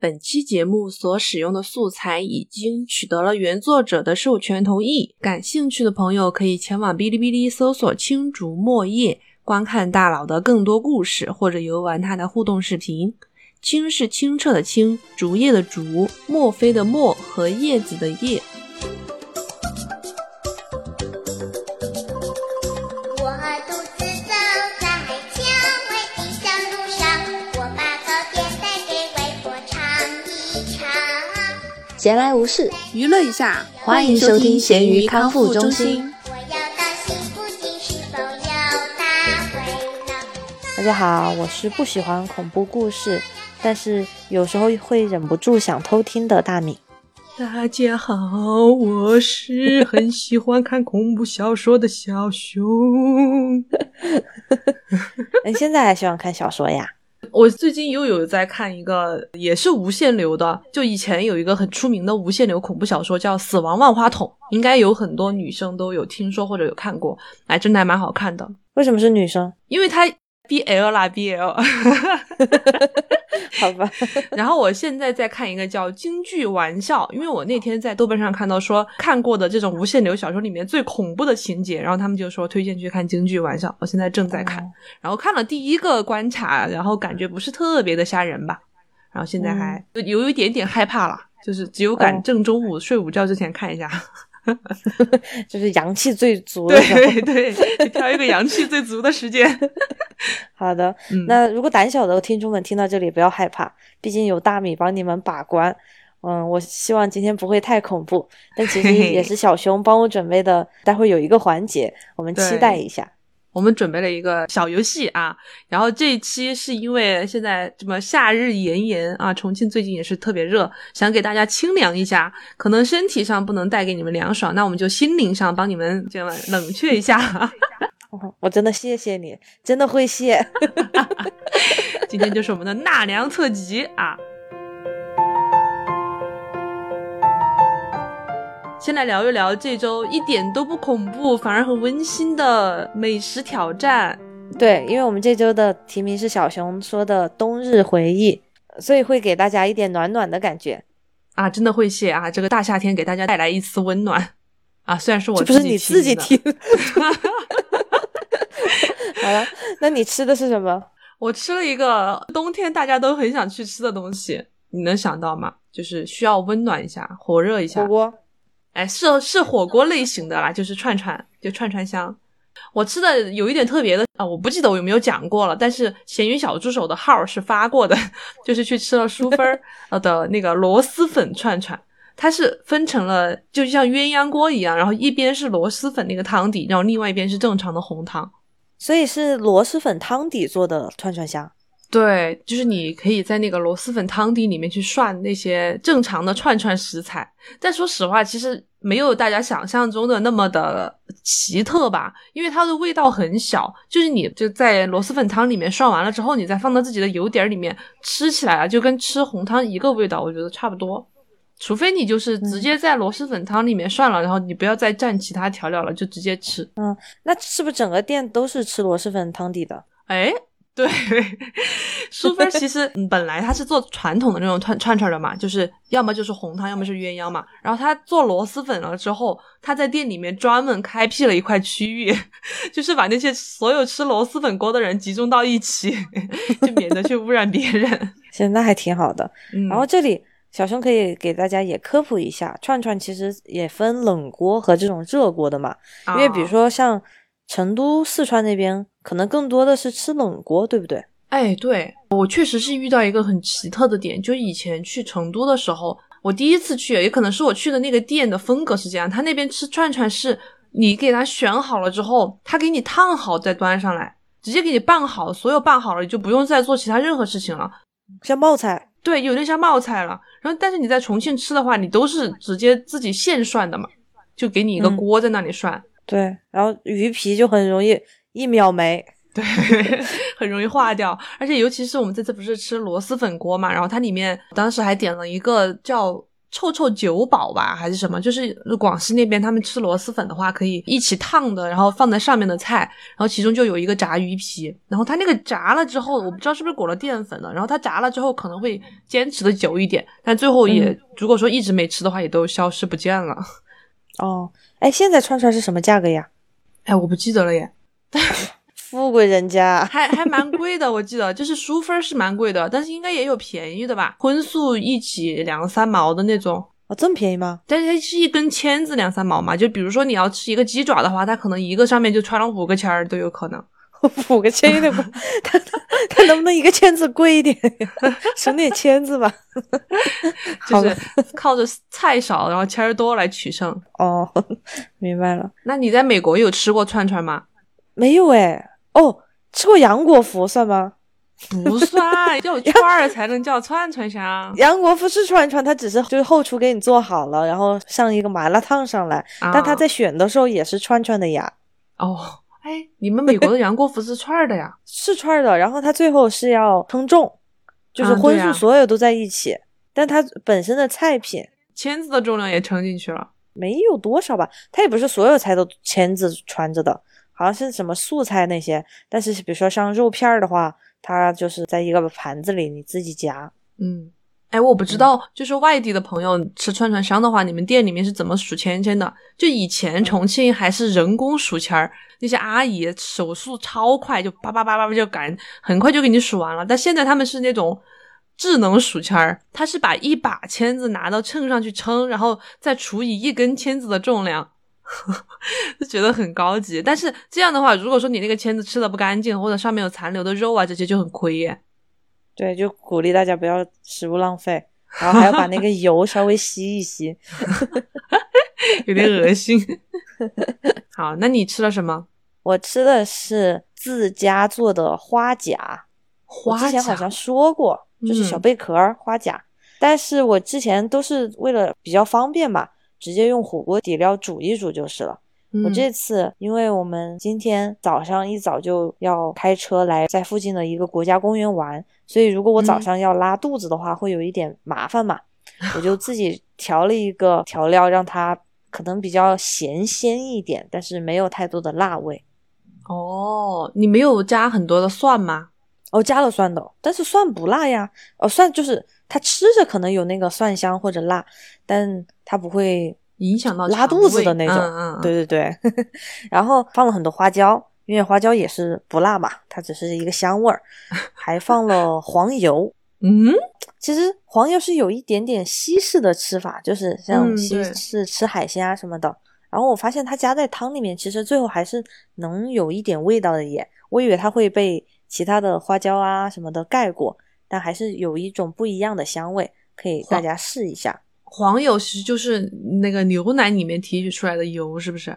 本期节目所使用的素材已经取得了原作者的授权同意，感兴趣的朋友可以前往哔哩哔哩搜索“青竹墨叶”，观看大佬的更多故事，或者游玩他的互动视频。青是清澈的清，竹叶的竹，墨菲的墨和叶子的叶。闲来无事，娱乐一下，欢迎收听咸鱼康复中心。大家好，我是不喜欢恐怖故事，但是有时候会忍不住想偷听的大米。大家好，我是很喜欢看恐怖小说的小熊。你 现在还喜欢看小说呀？我最近又有在看一个，也是无限流的。就以前有一个很出名的无限流恐怖小说叫《死亡万花筒》，应该有很多女生都有听说或者有看过。哎，真的还蛮好看的，为什么是女生？因为它 BL 啦 BL。好吧，然后我现在在看一个叫《京剧玩笑》，因为我那天在豆瓣上看到说看过的这种无限流小说里面最恐怖的情节，然后他们就说推荐去看《京剧玩笑》，我现在正在看，哦。然后看了第一个关卡，然后感觉不是特别的吓人吧，然后现在还有一点点害怕了，就是只有敢哦。正中午睡午觉之前看一下，就是阳气最足的时候。对对，挑一个阳气最足的时间。好的，嗯那如果胆小的听众们听到这里不要害怕，毕竟有大米帮你们把关。嗯，我希望今天不会太恐怖，但其实也是小熊帮我准备的，待会有一个环节，我们期待一下。我们准备了一个小游戏啊，然后这一期是因为现在这么夏日炎炎啊，重庆最近也是特别热，想给大家清凉一下。可能身体上不能带给你们凉爽，那我们就心灵上帮你们这样冷却一下。哦 我真的谢谢你，真的会谢。今天就是我们的纳凉特辑啊。先来聊一聊这周一点都不恐怖，反而很温馨的美食挑战。对，因为我们这周的题名是小熊说的冬日回忆，所以会给大家一点暖暖的感觉。啊，真的会谢啊！这个大夏天给大家带来一丝温暖啊，虽然是我这不是你自己提。好了，那你吃的是什么？我吃了一个冬天大家都很想去吃的东西，你能想到吗？就是需要温暖一下、火热一下火。锅。哎，是是火锅类型的啦，就是串串，就串串香。我吃的有一点特别的啊，我不记得我有没有讲过了，但是咸鱼小助手的号是发过的，就是去吃了淑芬儿呃的那个螺蛳粉串串。它是分成了，就像鸳鸯锅一样，然后一边是螺蛳粉那个汤底，然后另外一边是正常的红汤。所以是螺蛳粉汤底做的串串香。对，就是你可以在那个螺蛳粉汤底里面去涮那些正常的串串食材，但说实话，其实没有大家想象中的那么的奇特吧，因为它的味道很小，就是你就在螺蛳粉汤里面涮完了之后，你再放到自己的油碟儿里面吃起来啊，就跟吃红汤一个味道，我觉得差不多。除非你就是直接在螺蛳粉汤里面涮了，然后你不要再蘸其他调料了，就直接吃。嗯那是不是整个店都是吃螺蛳粉汤底的？哎，对，淑芬其实嗯 本来她是做传统的那种串串串的嘛，就是要么就是红汤，要么是鸳鸯嘛。然后她做螺蛳粉了之后，她在店里面专门开辟了一块区域，就是把那些所有吃螺蛳粉锅的人集中到一起，就免得去污染别人。其实那还挺好的。嗯，然后这里小熊可以给大家也科普一下，串串其实也分冷锅和这种热锅的嘛。因为比如啊说像成都、四川那边，可能更多的是吃冷锅，对不对？哎，对我确实是遇到一个很奇特的点，就以前去成都的时候，我第一次去，也可能是我去的那个店的风格是这样，他那边吃串串是你给他选好了之后，他给你烫好再端上来，直接给你拌好，所有拌好了，你就不用再做其他任何事情了。像冒菜，对，有点像冒菜了。然后，但是你在重庆吃的话，你都是直接自己现涮的嘛，就给你一个嗯锅在那里涮。对，然后鱼皮就很容易一秒没。对，很容易化掉，而且尤其是我们这次不是吃螺蛳粉锅嘛，然后它里面当时还点了一个叫臭臭九宝吧，还是什么？就是广西那边他们吃螺蛳粉的话，可以一起烫的，然后放在上面的菜，然后其中就有一个炸鱼皮，然后它那个炸了之后，我不知道是不是裹了淀粉的，然后它炸了之后可能会坚持的久一点，但最后也、嗯如果说一直没吃的话，也都消失不见了。哦，哎，现在串串是什么价格呀？哎，我不记得了耶，富贵人家。还还蛮贵的，我记得就是淑芬是蛮贵的，但是应该也有便宜的吧，荤素一起两三毛的那种。哦，这么便宜吗？但是它是一根签子两三毛嘛，就比如说你要吃一个鸡爪的话，它可能一个上面就穿了五个签儿都有可能。五个签有点贵，他他他能不能一个签子贵一点呀？省点签子吧。就是靠着菜少，然后签儿多来取胜。哦，明白了。那你在美国有吃过串串吗？没有哎。哦，吃过杨国福算吗？不算，要有串儿才能叫串串香。杨国福是串串，他只是就是后厨给你做好了，然后上一个麻辣烫上来，但他啊在选的时候也是串串的呀，哦，哎，你们美国的杨国福是串儿的呀？是串儿的。然后他最后是要称重，就是荤素所有都在一起，但它本身的菜品签子的重量也称进去了。没有多少吧，它也不是所有菜都签子穿着的，好像是什么素菜那些，但是比如说像肉片儿的话，它就是在一个盘子里你自己夹。嗯，哎，我不知道，就是外地的朋友吃串串香的话，你们店里面是怎么数签签的？就以前重庆还是人工数签儿，那些阿姨手速超快，就叭叭叭叭就赶，很快就给你数完了。但现在他们是那种智能数签儿，他是把一把签子拿到秤上去称，然后再除以一根签子的重量。就觉得很高级，但是这样的话，如果说你那个签子吃的不干净，或者上面有残留的肉啊，这些就很亏耶。对，就鼓励大家不要食物浪费，然后还要把那个油稍微吸一吸。有点恶心。好，那你吃了什么？我吃的是自家做的花甲，我花之前好像说过，就是小嗯贝壳儿花甲，但是我之前都是为了比较方便嘛，直接用火锅底料煮一煮就是了。我嗯这次，因为我们今天早上一早就要开车来在附近的一个国家公园玩，所以如果我早嗯上要拉肚子的话，会有一点麻烦嘛。我就自己调了一个调料，让它可能比较咸鲜一点，但是没有太多的辣味。哦，你没有加很多的蒜吗？哦，加了蒜的，但是蒜不辣呀。哦，蒜就是它吃着可能有那个蒜香或者辣，但它不会影响到拉肚子的那种。嗯嗯嗯对对对，然后放了很多花椒，因为花椒也是不辣嘛，它只是一个香味儿，还放了黄油。嗯，其实黄油是有一点点西式的吃法，就是像嗯西对式吃海鲜啊什么的。然后我发现它加在汤里面，其实最后还是能有一点味道的耶。我以为它会被其他的花椒啊什么的盖过，但还是有一种不一样的香味，可以大家试一下。黄油其实就是那个牛奶里面提取出来的油，是不是？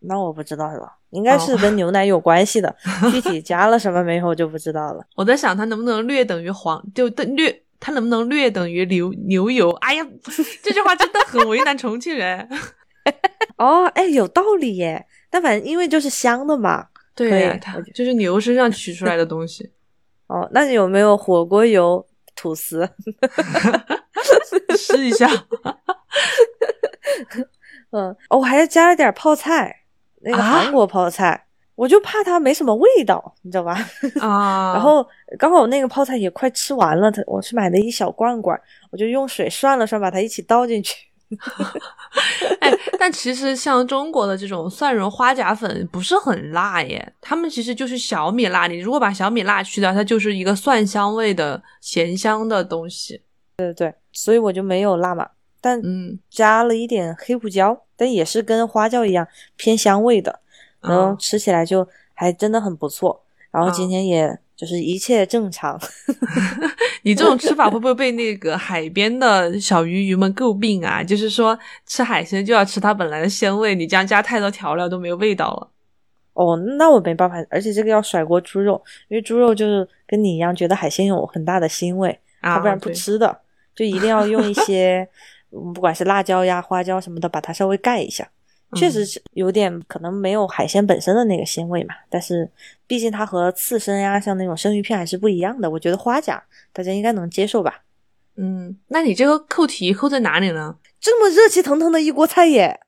那我不知道了，应该是哦跟牛奶有关系的，具体 加了什么没有就不知道了。我在想它能不能略等于黄，就等略，它能不能略等于牛牛油？哎呀，这句话真的很为难重庆人。哦，哎，有道理耶。但反正因为就是香的嘛。对呀，它就是牛身上取出来的东西。哦，那有没有火锅油吐司？试一下。嗯，哦，我还加了点泡菜，那个啊韩国泡菜，我就怕它没什么味道，你知道吧？啊，然后刚好那个泡菜也快吃完了，它我去买了一小罐罐，我就用水涮了涮，把它一起倒进去。哎，但其实像中国的这种蒜蓉花甲粉不是很辣耶，他们其实就是小米辣。你如果把小米辣去掉，它就是一个蒜香味的咸香的东西。所以我就没有辣嘛，但嗯，加了一点黑胡椒，但也是跟花椒一样偏香味的，然后嗯吃起来就还真的很不错。然后嗯今天也就是一切正常，你这种吃法会不会被那个海边的小鱼鱼们诟病啊？就是说吃海鲜就要吃它本来的鲜味，你这样加太多调料都没有味道了。哦，那我没办法，而且这个要甩锅猪肉，因为猪肉就是跟你一样觉得海鲜有很大的腥味，啊，它不然不吃的，就一定要用一些，嗯不管是辣椒呀、花椒什么的，把它稍微盖一下。确实嗯是有点可能没有海鲜本身的那个鲜味嘛，但是毕竟它和刺身呀，像那种生鱼片还是不一样的。我觉得花甲大家应该能接受吧？嗯，那你这个扣题扣在哪里呢？这么热气腾腾的一锅菜耶！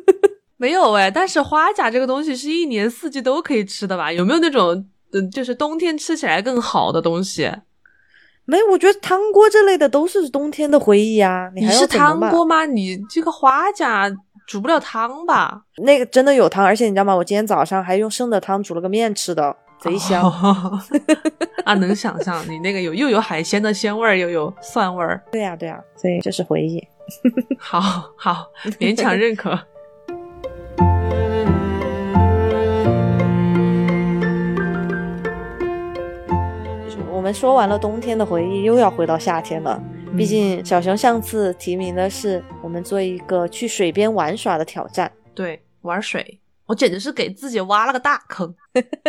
没有哎，但是花甲这个东西是一年四季都可以吃的吧？有没有那种嗯，就是冬天吃起来更好的东西？没，我觉得汤锅这类的都是冬天的回忆啊。你还是汤锅吗？你这个花甲煮不了汤吧？那个真的有汤，而且你知道吗？我今天早上还用剩的汤煮了个面吃的，贼香。啊，能想象你那个有又有海鲜的鲜味儿，又有蒜味儿，对呀、对呀、所以这是回忆。好好勉强认可。们说完了冬天的回忆，又要回到夏天了。毕竟小熊上次提名的是我们做一个去水边玩耍的挑战，对，玩水，我简直是给自己挖了个大坑，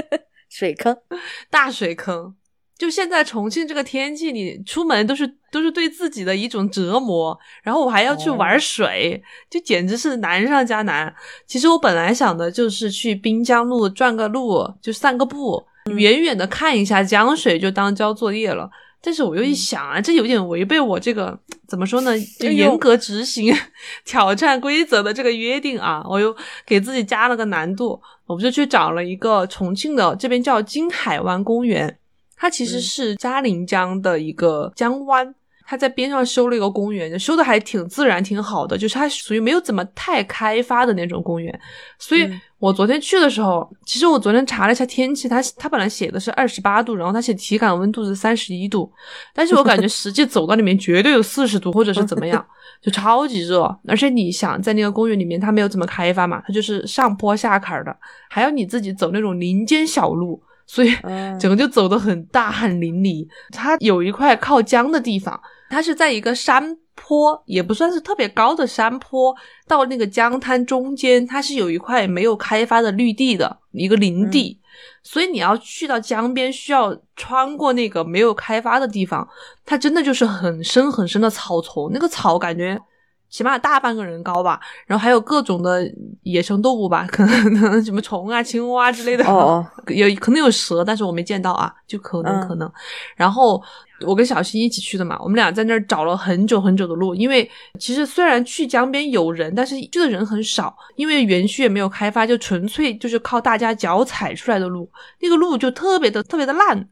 水坑。大水坑。就现在重庆这个天气，你出门都是都是对自己的一种折磨，然后我还要去玩水，就简直是难上加难。其实我本来想的就是去滨江路转个路，就散个步，远远的看一下江水，就当交作业了。但是我又一想啊，这有点违背我这个怎么说呢，就严格执行挑战规则的这个约定啊，我又给自己加了个难度，我们就去找了一个重庆的这边叫金海湾公园，它其实嗯是嘉陵江的一个江湾。它在边上修了一个公园，修的还挺自然、挺好的，就是它属于没有怎么太开发的那种公园。所以嗯我昨天去的时候，其实我昨天查了一下天气，它它本来写的是二十八度，然后它写体感温度是三十一度，但是我感觉实际走到里面绝对有四十度或者是怎么样，就超级热。而且你想在那个公园里面，它没有怎么开发嘛，它就是上坡下坎儿的，还要你自己走那种林间小路，所以嗯整个就走得很大汗淋漓。它有一块靠江的地方，它是在一个山坡，也不算是特别高的山坡，到那个江滩中间，它是有一块没有开发的绿地的一个林地。所以你要去到江边，需要穿过那个没有开发的地方，它真的就是很深很深的草丛，那个草感觉起码大半个人高吧，然后还有各种的野生动物吧，可 能可能什么虫啊、青蛙之类的，哦哦，有可能有蛇，但是我没见到啊，就可能嗯可能。然后我跟小新一起去的嘛，我们俩在那儿找了很久很久的路，因为其实虽然去江边有人，但是去的人很少，因为园区也没有开发，就纯粹就是靠大家脚踩出来的路，那个路就特别的特别的烂。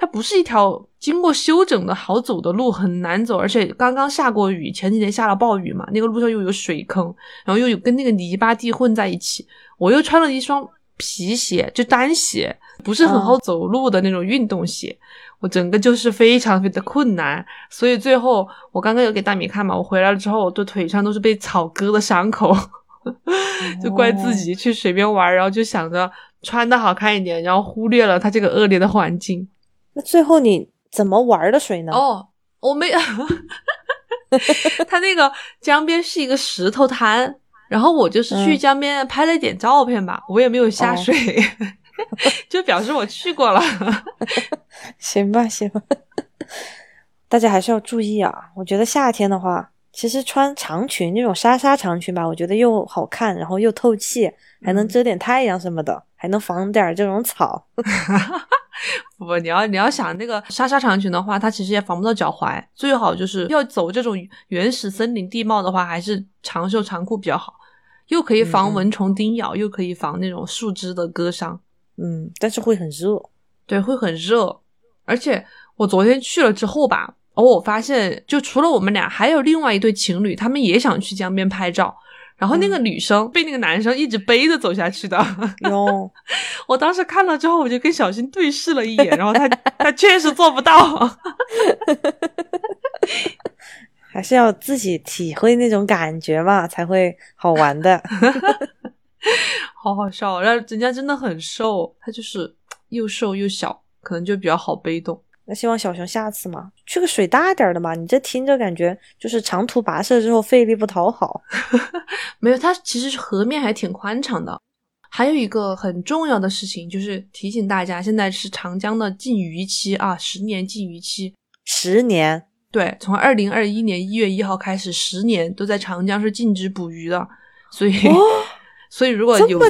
它不是一条经过修整的好走的路，很难走，而且刚刚下过雨，前几天下了暴雨嘛，那个路上又有水坑，然后又有跟那个泥巴地混在一起。我又穿了一双皮鞋，就单鞋，不是很好走路的那种运动鞋。我整个就是非常非常的困难，所以最后我刚刚有给大米看嘛，我回来了之后，我的腿上都是被草割的伤口，就怪自己去水边玩，然后就想着穿的好看一点，然后忽略了它这个恶劣的环境。那最后你怎么玩的水呢？哦，我没，他那个江边是一个石头滩，然后我就是去嗯江边拍了一点照片吧，我也没有下哦水，就表示我去过了。行吧，行吧。大家还是要注意啊！我觉得夏天的话，其实穿长裙那种纱纱长裙吧，我觉得又好看，然后又透气，还能嗯遮点太阳什么的，还能防点儿这种草。不，你要你要想那个纱纱长裙的话，它其实也防不到脚踝，最好就是要走这种原始森林地貌的话，还是长袖长裤比较好，又可以防蚊虫叮咬，又可以防那种树枝的割伤。嗯，但是会很热。对，会很热。而且我昨天去了之后吧，哦，我发现就除了我们俩，还有另外一对情侣，他们也想去江边拍照。然后那个女生被那个男生一直背着走下去的，哟，我当时看了之后，我就跟小新对视了一眼，然后他他确实做不到。还是要自己体会那种感觉嘛，才会好玩的。好好笑，然后人家真的很瘦，他就是又瘦又小，可能就比较好背动。那希望小熊下次嘛，去个水大点儿的嘛。你这听着感觉就是长途跋涉之后费力不讨好。没有，它其实河面还挺宽敞的。还有一个很重要的事情，就是提醒大家，现在是长江的禁渔期啊，十年禁渔期。十年，对，从二零二一年一月一号开始，十年都在长江是禁止捕鱼的，所以、哦所以如果有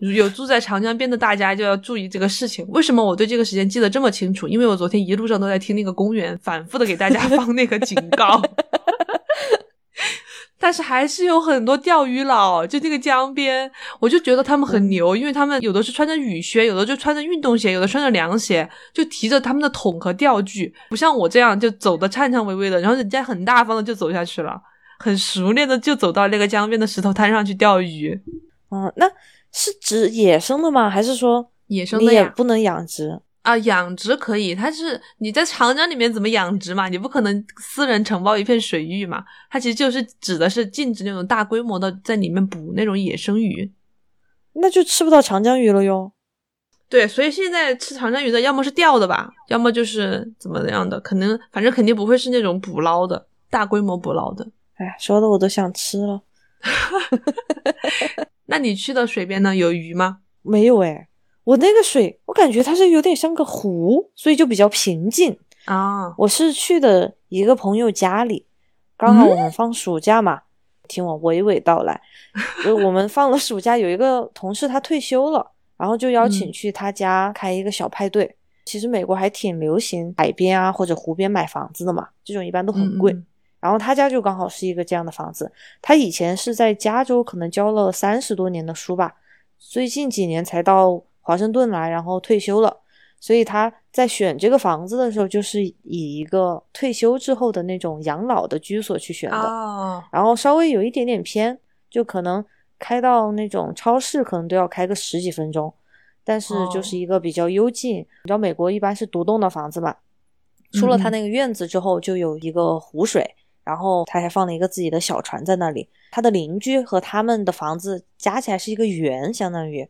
有住在长江边的大家就要注意这个事情。为什么我对这个时间记得这么清楚？因为我昨天一路上都在听那个公园反复的给大家 放那个警告。但是还是有很多钓鱼佬，就那个江边，我就觉得他们很牛，因为他们有的是穿着雨靴，有的就穿着运动鞋，有的穿着凉鞋，就提着他们的桶和钓具，不像我这样就走的颤颤巍巍的，然后人家很大方的就走下去了，很熟练的就走到那个江边的石头滩上去钓鱼。嗯，那是指野生的吗？还是说野生你也的呀不能养殖？啊，养殖可以，它是你在长江里面怎么养殖嘛？你不可能私人承包一片水域嘛？它其实就是指的是禁止那种大规模的在里面捕那种野生鱼。那就吃不到长江鱼了哟。对，所以现在吃长江鱼的，要么是钓的吧，要么就是怎么样的，可能反正肯定不会是那种捕捞的大规模捕捞的。哎，说的我都想吃了。那你去的水边呢，有鱼吗？没有哎，我那个水，我感觉它是有点像个湖，所以就比较平静。啊，我是去的一个朋友家里，刚好我嗯们放暑假嘛，听我娓娓道来。就我们放了暑假，有一个同事他退休了，然后就邀请嗯去他家开一个小派对。其实美国还挺流行海边啊或者湖边买房子的嘛，这种一般都很贵。然后他家就刚好是一个这样的房子。他以前是在加州，可能教了三十多年的书吧，最近几年才到华盛顿来，然后退休了。所以他在选这个房子的时候，就是以一个退休之后的那种养老的居所去选的。哦，然后稍微有一点点偏，就可能开到那种超市，可能都要开个十几分钟。但是哦就是一个比较幽静，你知道美国一般是独栋的房子嘛，出了他那个院子之后，就有一个湖水，然后他还放了一个自己的小船在那里。他的邻居和他们的房子加起来是一个圆，相当于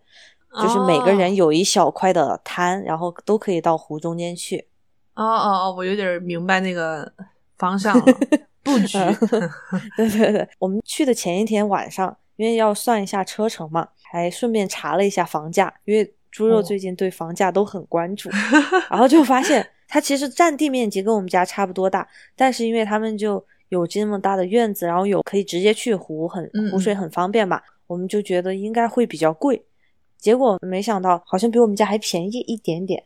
就是每个人哦有一小块的滩，然后都可以到湖中间去。哦哦哦，我有点明白那个方向了，布局。对对对，我们去的前一天晚上，因为要算一下车程嘛，还顺便查了一下房价，因为猪肉哦最近对房价都很关注，然后就发现它其实占地面积跟我们家差不多大，但是因为他们就有这么大的院子，然后有可以直接去湖，很湖水很方便嘛，我们就觉得应该会比较贵，结果没想到好像比我们家还便宜一点点。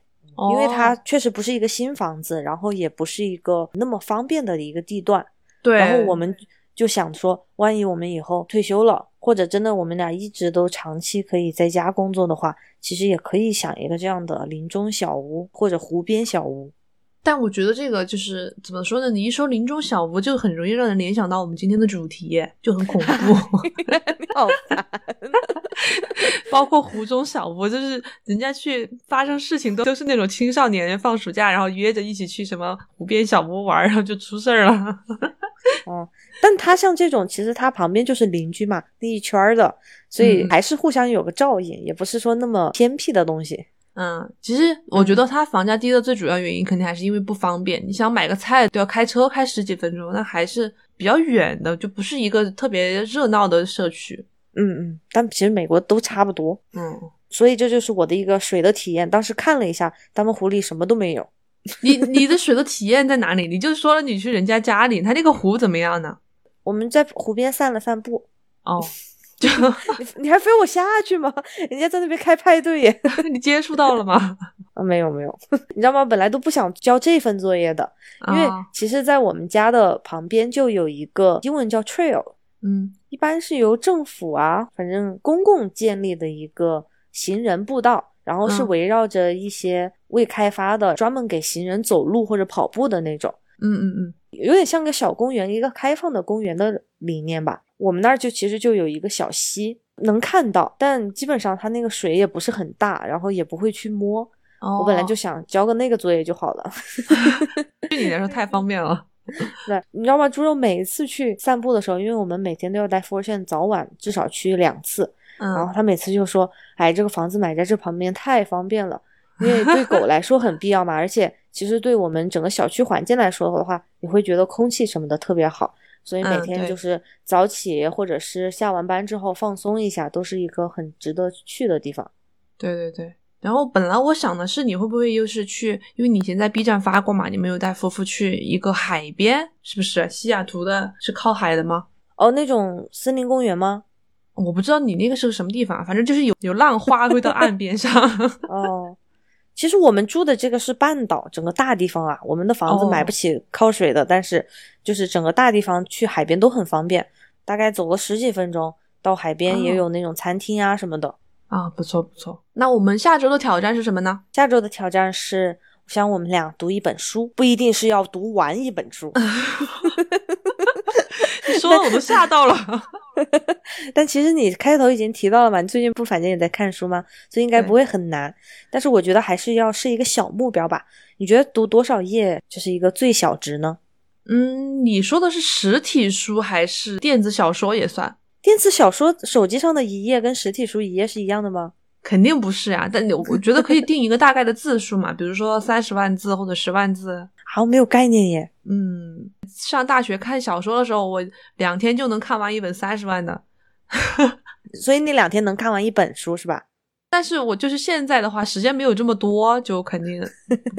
因为它哦确实不是一个新房子，然后也不是一个那么方便的一个地段，对，然后我们就想说，万一我们以后退休了，或者真的我们俩一直都长期可以在家工作的话，其实也可以想一个这样的林中小屋或者湖边小屋。但我觉得这个就是怎么说呢？你一说林中小屋，就很容易让人联想到我们今天的主题，就很恐怖。好烦，包括湖中小屋，就是人家去发生事情都都是那种青少年放暑假，然后约着一起去什么湖边小屋玩，然后就出事儿了。嗯，但他像这种，其实他旁边就是邻居嘛，那一圈的，所以嗯还是互相有个照应，也不是说那么偏僻的东西。嗯，其实我觉得它房价低的最主要原因，肯定还是因为不方便。你想买个菜都要开车开十几分钟，那还是比较远的，就不是一个特别热闹的社区。嗯嗯，但其实美国都差不多，嗯，所以这就是我的一个水的体验。当时看了一下，丹麦湖里什么都没有。你 你的水的体验在哪里？你就说了你去人家家里，他那个湖怎么样呢？我们在湖边散了散步，哦，就 你你还非我下去吗？人家在那边开派对耶。你接触到了吗？啊，没有没有，你知道吗？本来都不想交这份作业的，因为啊其实，在我们家的旁边就有一个英文叫 trail，嗯一般是由政府啊，反正公共建立的一个行人步道，然后是嗯围绕着一些未开发的，专门给行人走路或者跑步的那种。嗯嗯嗯，有点像个小公园，一个开放的公园的理念吧。我们那儿就其实就有一个小溪，能看到，但基本上它那个水也不是很大，然后也不会去摸。哦，我本来就想交个那个作业就好了。对你来说太方便了。对，你知道吗？猪肉每一次去散步的时候，因为我们每天都要带 f o r 线，早晚至少去两次，然后嗯，他每次就说：“哎，这个房子买在这旁边太方便了，因为对狗来说很必要嘛，而且其实对我们整个小区环境来说的话，你会觉得空气什么的特别好，所以每天就是早起或者是下完班之后放松一下，都是一个很值得去的地方。对对对。然后本来我想的是，你会不会又是去？因为你以前在 B 站发过嘛，你没有带夫妇去一个海边，是不是？西雅图的是靠海的吗？哦，那种森林公园吗？我不知道你那个是个什么地方，反正就是有有浪花会到岸边上。哦，其实我们住的这个是半岛，整个大地方啊，我们的房子哦买不起靠水的，但是就是整个大地方去海边都很方便，大概走了十几分钟到海边，也哦有那种餐厅啊什么的。啊，不错不错。那我们下周的挑战是什么呢？下周的挑战是，我想我们俩读一本书，不一定是要读完一本书，你说的我都吓到了。但其实你开头已经提到了嘛，你最近不反正也在看书吗？所以应该不会很难。但是我觉得还是要是一个小目标吧。你觉得读多少页就是一个最小值呢？嗯，你说的是实体书还是电子小说也算？电子小说手机上的一页跟实体书一页是一样的吗？肯定不是呀、但你我觉得可以定一个大概的字数嘛，比如说三十万字或者十万字。好像，没有概念耶。嗯，上大学看小说的时候，我两天就能看完一本三十万的。所以你两天能看完一本书是吧？但是我就是现在的话，时间没有这么多，就肯定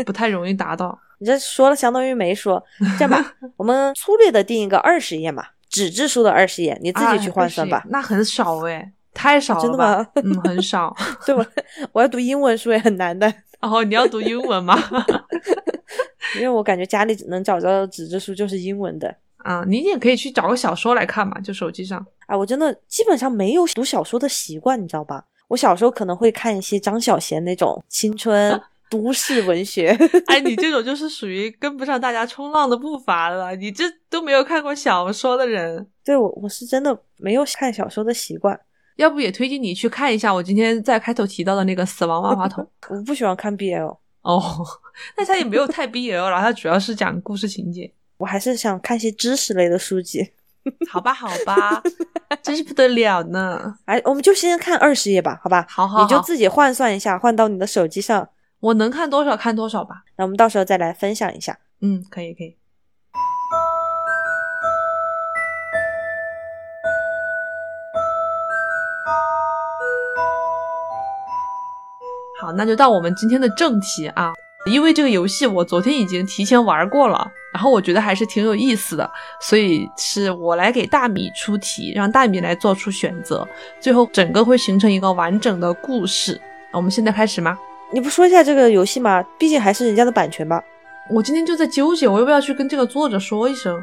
不太容易达到。你这说了相当于没说。这样吧，我们粗略的定一个二十页嘛，纸质书的二十页，你自己去换算吧啊。那很少哎，太少了真的吧吗？嗯，很少。对我，我要读英文书也很难的，哦，你要读英文吗？因为我感觉家里能找到纸质书就是英文的。啊，你也可以去找个小说来看嘛，就手机上。啊，我真的基本上没有读小说的习惯，你知道吧？我小时候可能会看一些张小娴那种青春 都市文学，哎，你这种就是属于跟不上大家冲浪的步伐了，你这都没有看过小说的人。对我我是真的没有看小说的习惯，要不也推荐你去看一下我今天在开头提到的那个《死亡万花筒》我不喜欢看 BL，哦，那它也没有太 BL 了，它主要是讲故事情节。我还是想看些知识类的书籍。好吧，好吧，真是不得了呢。哎，我们就先看二十页吧，好吧？好好好你就自己换算一下，换到你的手机上，我能看多少看多少吧。那我们到时候再来分享一下。嗯，可以可以。好，那就到我们今天的正题啊。因为这个游戏我昨天已经提前玩过了，然后我觉得还是挺有意思的，所以是我来给大米出题，让大米来做出选择，最后整个会形成一个完整的故事。我们现在开始吗？你不说一下这个游戏吗？毕竟还是人家的版权吧。我今天就在纠结，我要不要去跟这个作者说一声？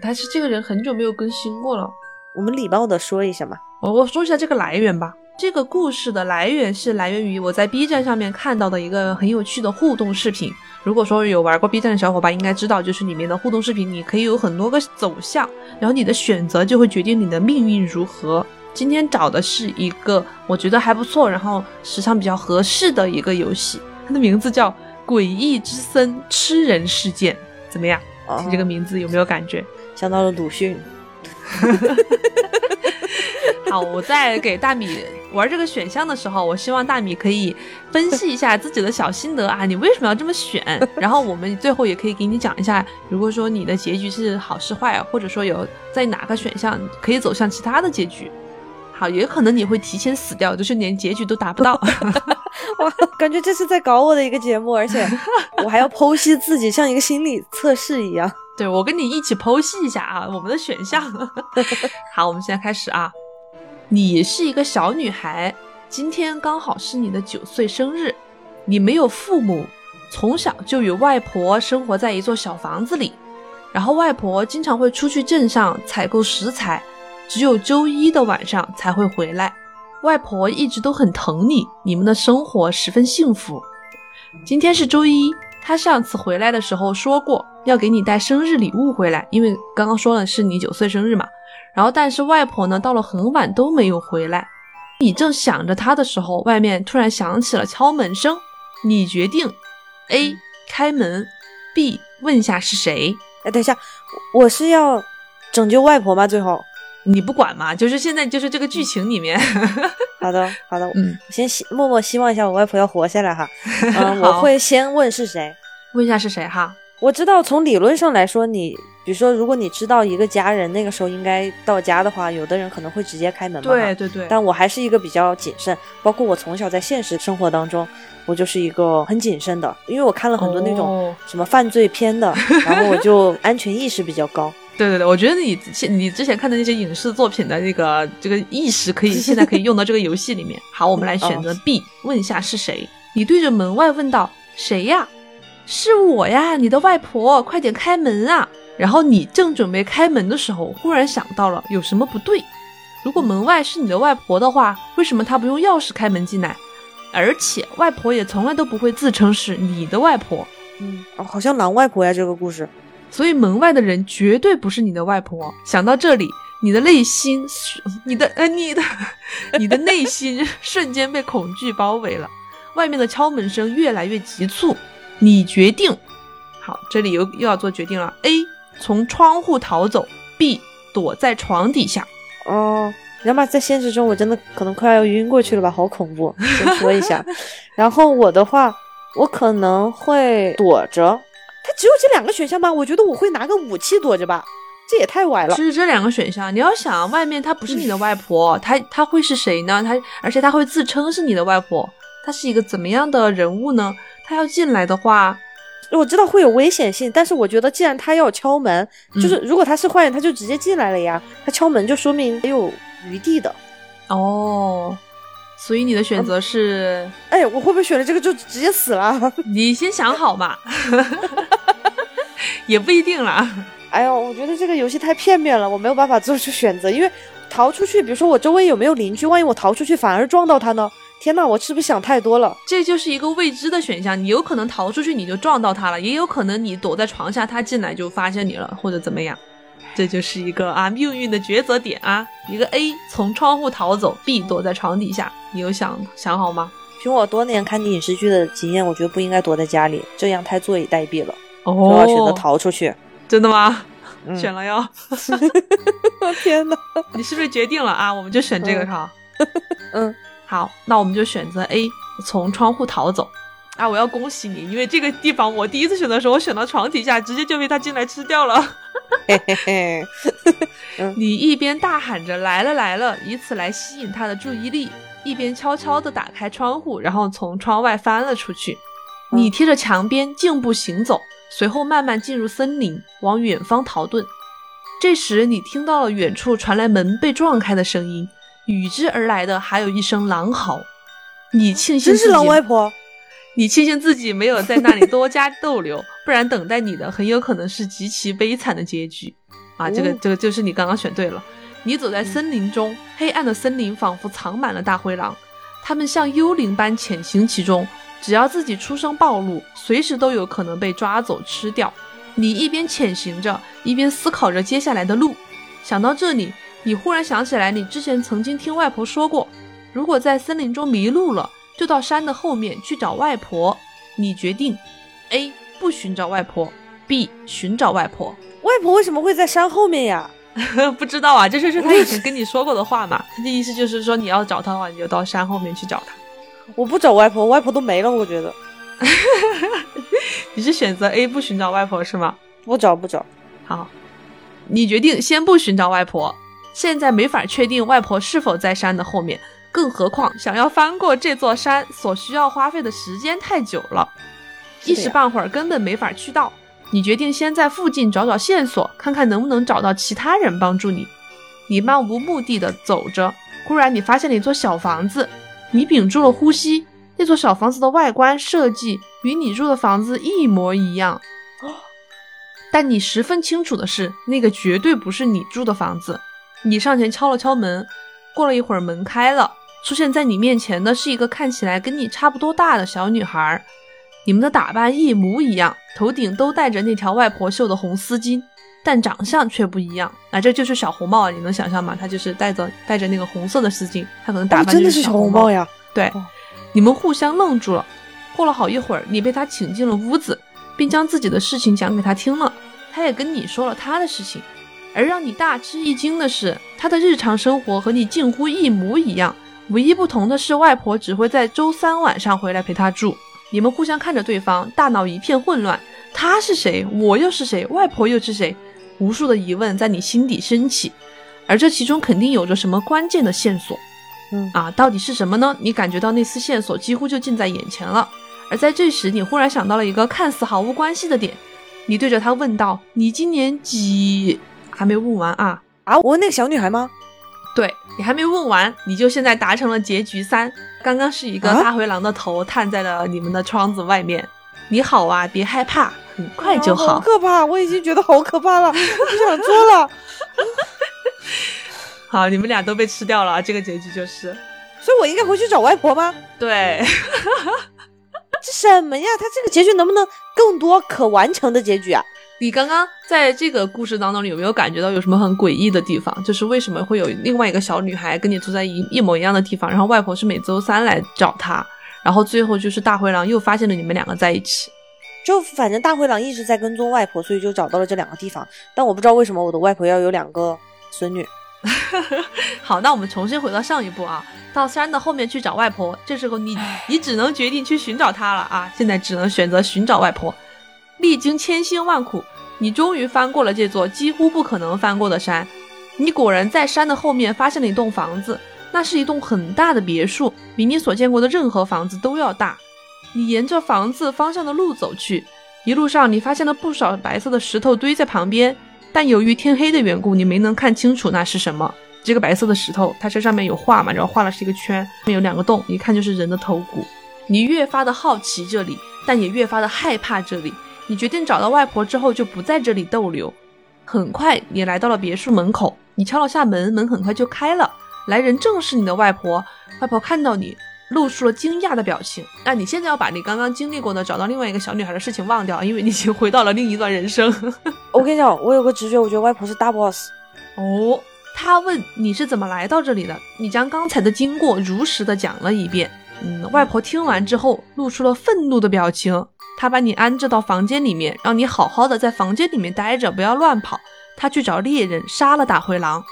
但是这个人很久没有更新过了。我们礼貌的说一下嘛。我我说一下这个来源吧。这个故事的来源是来源于我在 B 站上面看到的一个很有趣的互动视频。如果说有玩过 B 站的小伙伴应该知道，就是里面的互动视频，你可以有很多个走向，然后你的选择就会决定你的命运如何。今天找的是一个我觉得还不错，然后时长比较合适的一个游戏，它的名字叫《诡异之森吃人事件》，怎么样？哦听这个名字有没有感觉？想到了鲁迅。好，我在给大米玩这个选项的时候，我希望大米可以分析一下自己的小心得啊，你为什么要这么选？然后我们最后也可以给你讲一下，如果说你的结局是好是坏，或者说有在哪个选项可以走向其他的结局。好，也可能你会提前死掉，就是连结局都达不到。哇，感觉这是在搞我的一个节目，而且我还要剖析自己，像一个心理测试一样。对，我跟你一起剖析一下啊，我们的选项。好，我们现在开始啊。你是一个小女孩，今天刚好是你的九岁生日。你没有父母，从小就与外婆生活在一座小房子里。然后外婆经常会出去镇上采购食材，只有周一的晚上才会回来。外婆一直都很疼你，你们的生活十分幸福。今天是周一，他上次回来的时候说过要给你带生日礼物回来，因为刚刚说了是你九岁生日嘛。然后但是外婆呢，到了很晚都没有回来。你正想着她的时候，外面突然响起了敲门声。你决定：A 开门，B 问下是谁。哎，等一下，我是要拯救外婆吗？最后，你不管嘛，就是现在就是这个剧情里面，好的，好的，嗯，我先希默默希望一下我外婆要活下来哈。嗯，好我会先问是谁。问一下是谁哈。我知道从理论上来说，你比如说，如果你知道一个家人那个时候应该到家的话，有的人可能会直接开门嘛。对对对，但我还是一个比较谨慎，包括我从小在现实生活当中，我就是一个很谨慎的，因为我看了很多那种哦什么犯罪片的，然后我就安全意识比较高。对对对，我觉得你现你之前看的那些影视作品的那个这个意识，可以 现在可以用到这个游戏里面。好，我们来选择 B，、问一下是谁？你对着门外问道：“谁呀？”是我呀，你的外婆，快点开门啊！然后你正准备开门的时候，忽然想到了有什么不对。如果门外是你的外婆的话，为什么她不用钥匙开门进来？而且外婆也从来都不会自称是你的外婆，嗯，哦，好像狼外婆呀，这个故事。所以门外的人绝对不是你的外婆。想到这里，你的内心，你的呃，你的 你的内心瞬间被恐惧包围了。外面的敲门声越来越急促，你决定，好，这里又又要做决定了。A 从窗户逃走，B 躲在床底下。哦，你知道吗？在现实中，我真的可能快要晕过去了吧，好恐怖。先说一下，然后我的话，我可能会躲着。它只有这两个选项吗？我觉得我会拿个武器躲着吧，这也太歪了。其实这两个选项，你要想，外面她不是你的外婆，她她会是谁呢？她而且她会自称是你的外婆，她是一个怎么样的人物呢？她要进来的话，我知道会有危险性，但是我觉得既然他要敲门，嗯就是如果他是坏人，他就直接进来了呀。他敲门就说明还有余地的。哦，所以你的选择是，哎，我会不会选了这个就直接死了？你先想好嘛，也不一定啦。哎呦，我觉得这个游戏太片面了，我没有办法做出选择，因为逃出去，比如说我周围有没有邻居，万一我逃出去反而撞到他呢？天呐，我是不是想太多了？这就是一个未知的选项，你有可能逃出去你就撞到他了，也有可能你躲在床下，他进来就发现你了，或者怎么样。这就是一个啊命运的抉择点啊，一个 A 从窗户逃走，B 躲在床底下，你有想想好吗？凭我多年看影视剧的经验，我觉得不应该躲在家里，这样太坐以待毙了。哦我要选择逃出去。真的吗？嗯选了哟 天呐，你是不是决定了啊？我们就选这个是吧？嗯，好，那我们就选择 A，从窗户逃走。啊，我要恭喜你，因为这个地方我第一次选的时候，我选到床底下，直接就被他进来吃掉了。嘿嘿嘿，你一边大喊着“来了来了”，以此来吸引他的注意力，一边悄悄地打开窗户，然后从窗外翻了出去。你贴着墙边静步行走，随后慢慢进入森林，往远方逃遁。这时，你听到了远处传来门被撞开的声音，与之而来的还有一声狼嚎。你庆幸真是狼外婆。你庆幸自己没有在那里多加逗留，不然等待你的很有可能是极其悲惨的结局。啊，这个哦这个就是你刚刚选对了。你走在森林中，黑暗的森林仿佛藏满了大灰狼，它们像幽灵般潜行其中，只要自己出声暴露，随时都有可能被抓走吃掉。你一边潜行着，一边思考着接下来的路。想到这里，你忽然想起来，你之前曾经听外婆说过，如果在森林中迷路了，就到山的后面去找外婆。你决定：A 不寻找外婆，B 寻找外婆。外婆为什么会在山后面呀？不知道啊，这就是他以前跟你说过的话嘛。他的意思就是说，你要找他的话，你就到山后面去找他。我不找外婆，外婆都没了，我觉得 你是选择 A 不寻找外婆是吗？不找不找。好，你决定先不寻找外婆。现在没法确定外婆是否在山的后面，更何况想要翻过这座山所需要花费的时间太久了，一时半会儿根本没法去到。你决定先在附近找找线索，看看能不能找到其他人帮助你。你漫无目的的走着，忽然你发现了一座小房子，你屏住了呼吸。那座小房子的外观设计与你住的房子一模一样，但你十分清楚的是，那个绝对不是你住的房子。你上前敲了敲门，过了一会儿门开了，出现在你面前的是一个看起来跟你差不多大的小女孩。你们的打扮一模一样，头顶都戴着那条外婆绣的红丝巾，但长相却不一样。啊，这就是小红帽啊，你能想象吗？她就是戴着戴着那个红色的丝巾，她可能打哦，扮就是真的是小红帽呀！对哦，你们互相愣住了。过了好一会儿，你被他请进了屋子，并将自己的事情讲给他听了。他也跟你说了他的事情。而让你大吃一惊的是，他的日常生活和你近乎一模一样，唯一不同的是，外婆只会在周三晚上回来陪他住。你们互相看着对方，大脑一片混乱。他是谁？我又是谁？外婆又是谁？无数的疑问在你心底升起，而这其中肯定有着什么关键的线索。嗯啊，到底是什么呢？你感觉到那丝线索几乎就近在眼前了。而在这时，你忽然想到了一个看似毫无关系的点，你对着他问道：“你今年几？”还没问完啊。啊，我问那个小女孩吗？对你还没问完，你就现在达成了结局三。刚刚是一个啊大灰狼的头探在了你们的窗子外面。你好啊，别害怕，很快就啊好好。可怕！我已经觉得好可怕了，我不想做了。好，你们俩都被吃掉了啊，这个结局就是。所以我应该回去找外婆吗？对，这什么呀？他这个结局能不能更多可完成的结局啊？你刚刚在这个故事当中，有没有感觉到有什么很诡异的地方？就是为什么会有另外一个小女孩跟你住在一一模一样的地方，然后外婆是每周三来找她，然后最后就是大灰狼又发现了你们两个在一起。就反正大灰狼一直在跟踪外婆，所以就找到了这两个地方。但我不知道为什么我的外婆要有两个孙女。好，那我们重新回到上一步啊，到山的后面去找外婆。这时候你你只能决定去寻找她了啊！现在只能选择寻找外婆。历经千辛万苦，你终于翻过了这座几乎不可能翻过的山。你果然在山的后面发现了一栋房子，那是一栋很大的别墅，比你所见过的任何房子都要大。你沿着房子方向的路走去，一路上你发现了不少白色的石头堆在旁边，但由于天黑的缘故，你没能看清楚那是什么。这个白色的石头，它这上面有画嘛，然后画的是一个圈，上面有两个洞，一看就是人的头骨。你越发的好奇这里，但也越发的害怕这里。你决定找到外婆之后就不在这里逗留。很快，你来到了别墅门口，你敲了下门，门很快就开了。来人正是你的外婆。外婆看到你，露出了惊讶的表情。那你现在要把你刚刚经历过的找到另外一个小女孩的事情忘掉，因为你已经回到了另一段人生。我跟你讲，我有个直觉，我觉得外婆是大 boss。哦，他问你是怎么来到这里的，你将刚才的经过如实的讲了一遍。嗯，外婆听完之后露出了愤怒的表情，她把你安置到房间里面，让你好好的在房间里面待着，不要乱跑。他去找猎人，杀了大灰狼。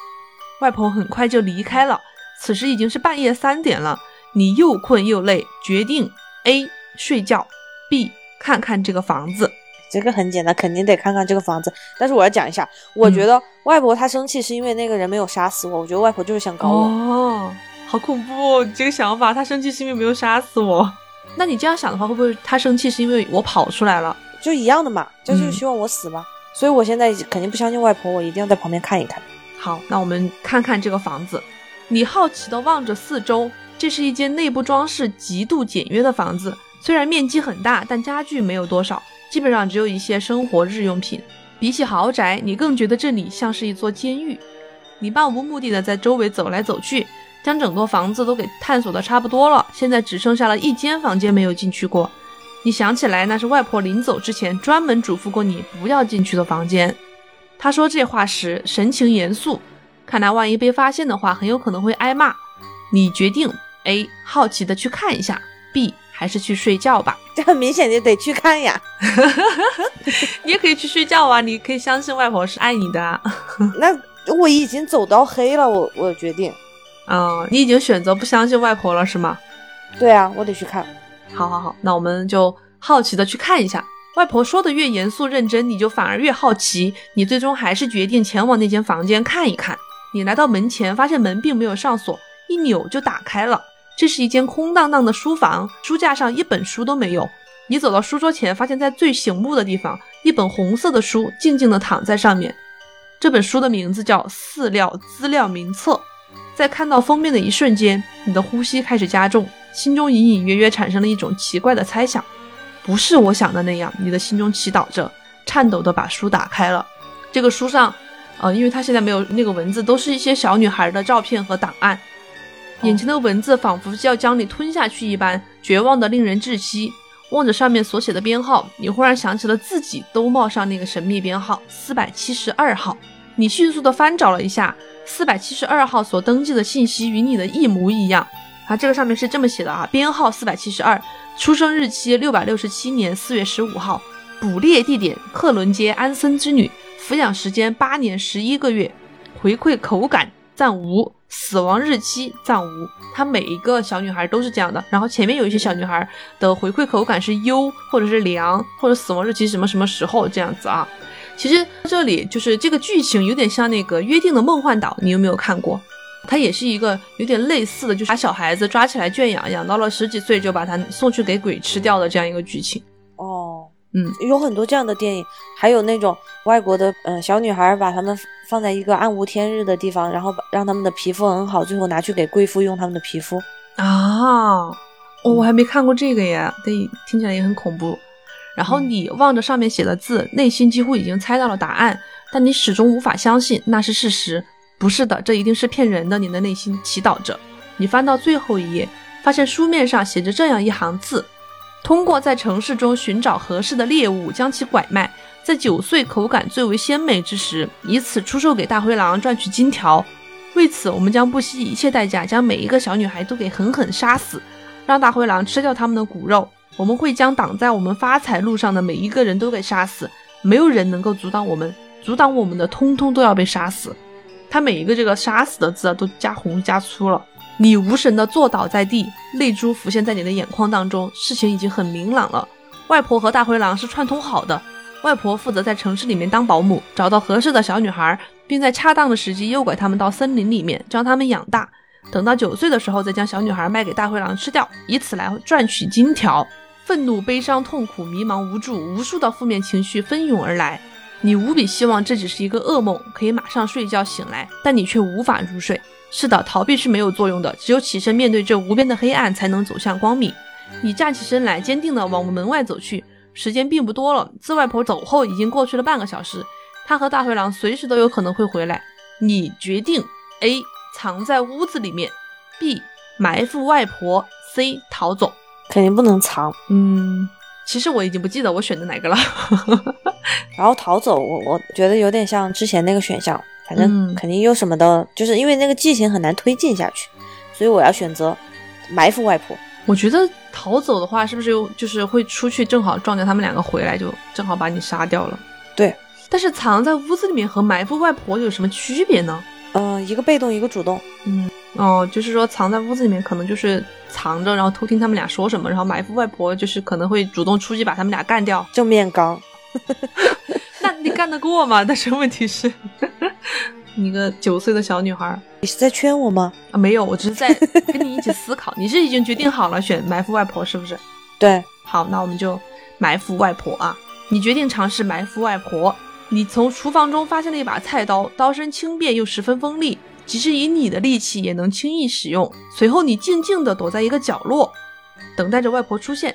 外婆很快就离开了。此时已经是半夜三点了，你又困又累，决定 A 睡觉，B 看看这个房子。这个很简单，肯定得看看这个房子。但是我要讲一下，我觉得外婆她生气是因为那个人没有杀死我。我觉得外婆就是想搞我。哦，好恐怖哦！你这个想法，她生气是因为没有杀死我。那你这样想的话，会不会他生气是因为我跑出来了？就一样的嘛，就是嗯希望我死嘛。所以我现在肯定不相信外婆，我一定要在旁边看一看。好，那我们看看这个房子。你好奇地望着四周，这是一间内部装饰极度简约的房子。虽然面积很大，但家具没有多少，基本上只有一些生活日用品。比起豪宅，你更觉得这里像是一座监狱。你漫无目的的在周围走来走去，将整座房子都给探索的差不多了。现在只剩下了一间房间没有进去过。你想起来，那是外婆临走之前专门嘱咐过你不要进去的房间。他说这话时神情严肃，看来万一被发现的话，很有可能会挨骂。你决定 A 好奇的去看一下，B 还是去睡觉吧。这很明显就得去看呀。你也可以去睡觉啊，你可以相信外婆是爱你的啊。那我已经走到黑了，我我决定。嗯，你已经选择不相信外婆了是吗？对啊，我得去看。好好好，那我们就好奇的去看一下。外婆说的越严肃认真，你就反而越好奇。你最终还是决定前往那间房间看一看。你来到门前，发现门并没有上锁，一扭就打开了。这是一间空荡荡的书房，书架上一本书都没有。你走到书桌前，发现在最醒目的地方，一本红色的书静静地躺在上面。这本书的名字叫《饲料资料名册》。在看到封面的一瞬间，你的呼吸开始加重，心中隐隐约约产生了一种奇怪的猜想，不是我想的那样。你的心中祈祷着，颤抖的把书打开了。这个书上，呃，因为它现在没有那个文字，都是一些小女孩的照片和档案。眼前的文字仿佛要将你吞下去一般，绝望的令人窒息。望着上面所写的编号，你忽然想起了自己都冒上那个神秘编号四百七十二号。你迅速的翻找了一下，四百七十二号所登记的信息与你的一模一样。啊，这个上面是这么写的啊，编号四百七十二，出生日期六百六十七年四月十五号，捕猎地点克伦街安森之女，抚养时间八年十一个月，回馈口感暂无，死亡日期暂无。它每一个小女孩都是这样的，然后前面有一些小女孩的回馈口感是优，或者是良，或者死亡日期什么什么时候这样子啊。其实这里就是这个剧情有点像那个《约定的梦幻岛》，你有没有看过？它也是一个有点类似的，就是把小孩子抓起来圈养，养到了十几岁就把他送去给鬼吃掉的这样一个剧情。哦，嗯，有很多这样的电影，还有那种外国的，嗯、小女孩把他们放在一个暗无天日的地方，然后让他们的皮肤很好，最后拿去给贵妇用他们的皮肤。啊，哦，我还没看过这个耶，对，听起来也很恐怖。然后你望着上面写的字，内心几乎已经猜到了答案，但你始终无法相信那是事实。不是的，这一定是骗人的。你的内心祈祷着。你翻到最后一页，发现书面上写着这样一行字：通过在城市中寻找合适的猎物，将其拐卖，在九岁口感最为鲜美之时，以此出售给大灰狼赚取金条。为此，我们将不惜一切代价将每一个小女孩都给狠狠杀死，让大灰狼吃掉她们的骨肉。我们会将挡在我们发财路上的每一个人都给杀死，没有人能够阻挡我们，阻挡我们的通通都要被杀死。他每一个这个“杀死”的字啊，都加红加粗了。你无神的坐倒在地，泪珠浮现在你的眼眶当中。事情已经很明朗了，外婆和大灰狼是串通好的。外婆负责在城市里面当保姆，找到合适的小女孩，并在恰当的时机诱拐她们到森林里面，将她们养大。等到九岁的时候，再将小女孩卖给大灰狼吃掉，以此来赚取金条。愤怒、悲伤、痛苦、迷茫、无助，无数的负面情绪蜂涌而来。你无比希望这只是一个噩梦，可以马上睡觉醒来，但你却无法入睡。是的，逃避是没有作用的，只有起身面对这无边的黑暗，才能走向光明。你站起身来，坚定地往门外走去。时间并不多了，自外婆走后已经过去了半个小时，她和大灰狼随时都有可能会回来。你决定：A. 藏在屋子里面；B. 埋伏外婆；C. 逃走。肯定不能藏，嗯，其实我已经不记得我选的哪个了。然后逃走，我我觉得有点像之前那个选项，反正嗯肯定有什么的，就是因为那个剧情很难推进下去，所以我要选择埋伏外婆。我觉得逃走的话，是不是又就是会出去正好撞见他们两个回来，就正好把你杀掉了？对，但是藏在屋子里面和埋伏外婆有什么区别呢？嗯、一个被动，一个主动。嗯，哦，就是说藏在屋子里面可能就是藏着，然后偷听他们俩说什么，然后埋伏外婆就是可能会主动出击把他们俩干掉。正面刚，那你干得过吗？但是问题是，你个九岁的小女孩你是在圈我吗？啊，没有，我只是在跟你一起思考。你是已经决定好了选埋伏外婆是不是？对，好，那我们就埋伏外婆啊！你决定尝试埋伏外婆。你从厨房中发现了一把菜刀，刀身轻便又十分锋利，即使以你的力气也能轻易使用。随后，你静静地躲在一个角落，等待着外婆出现。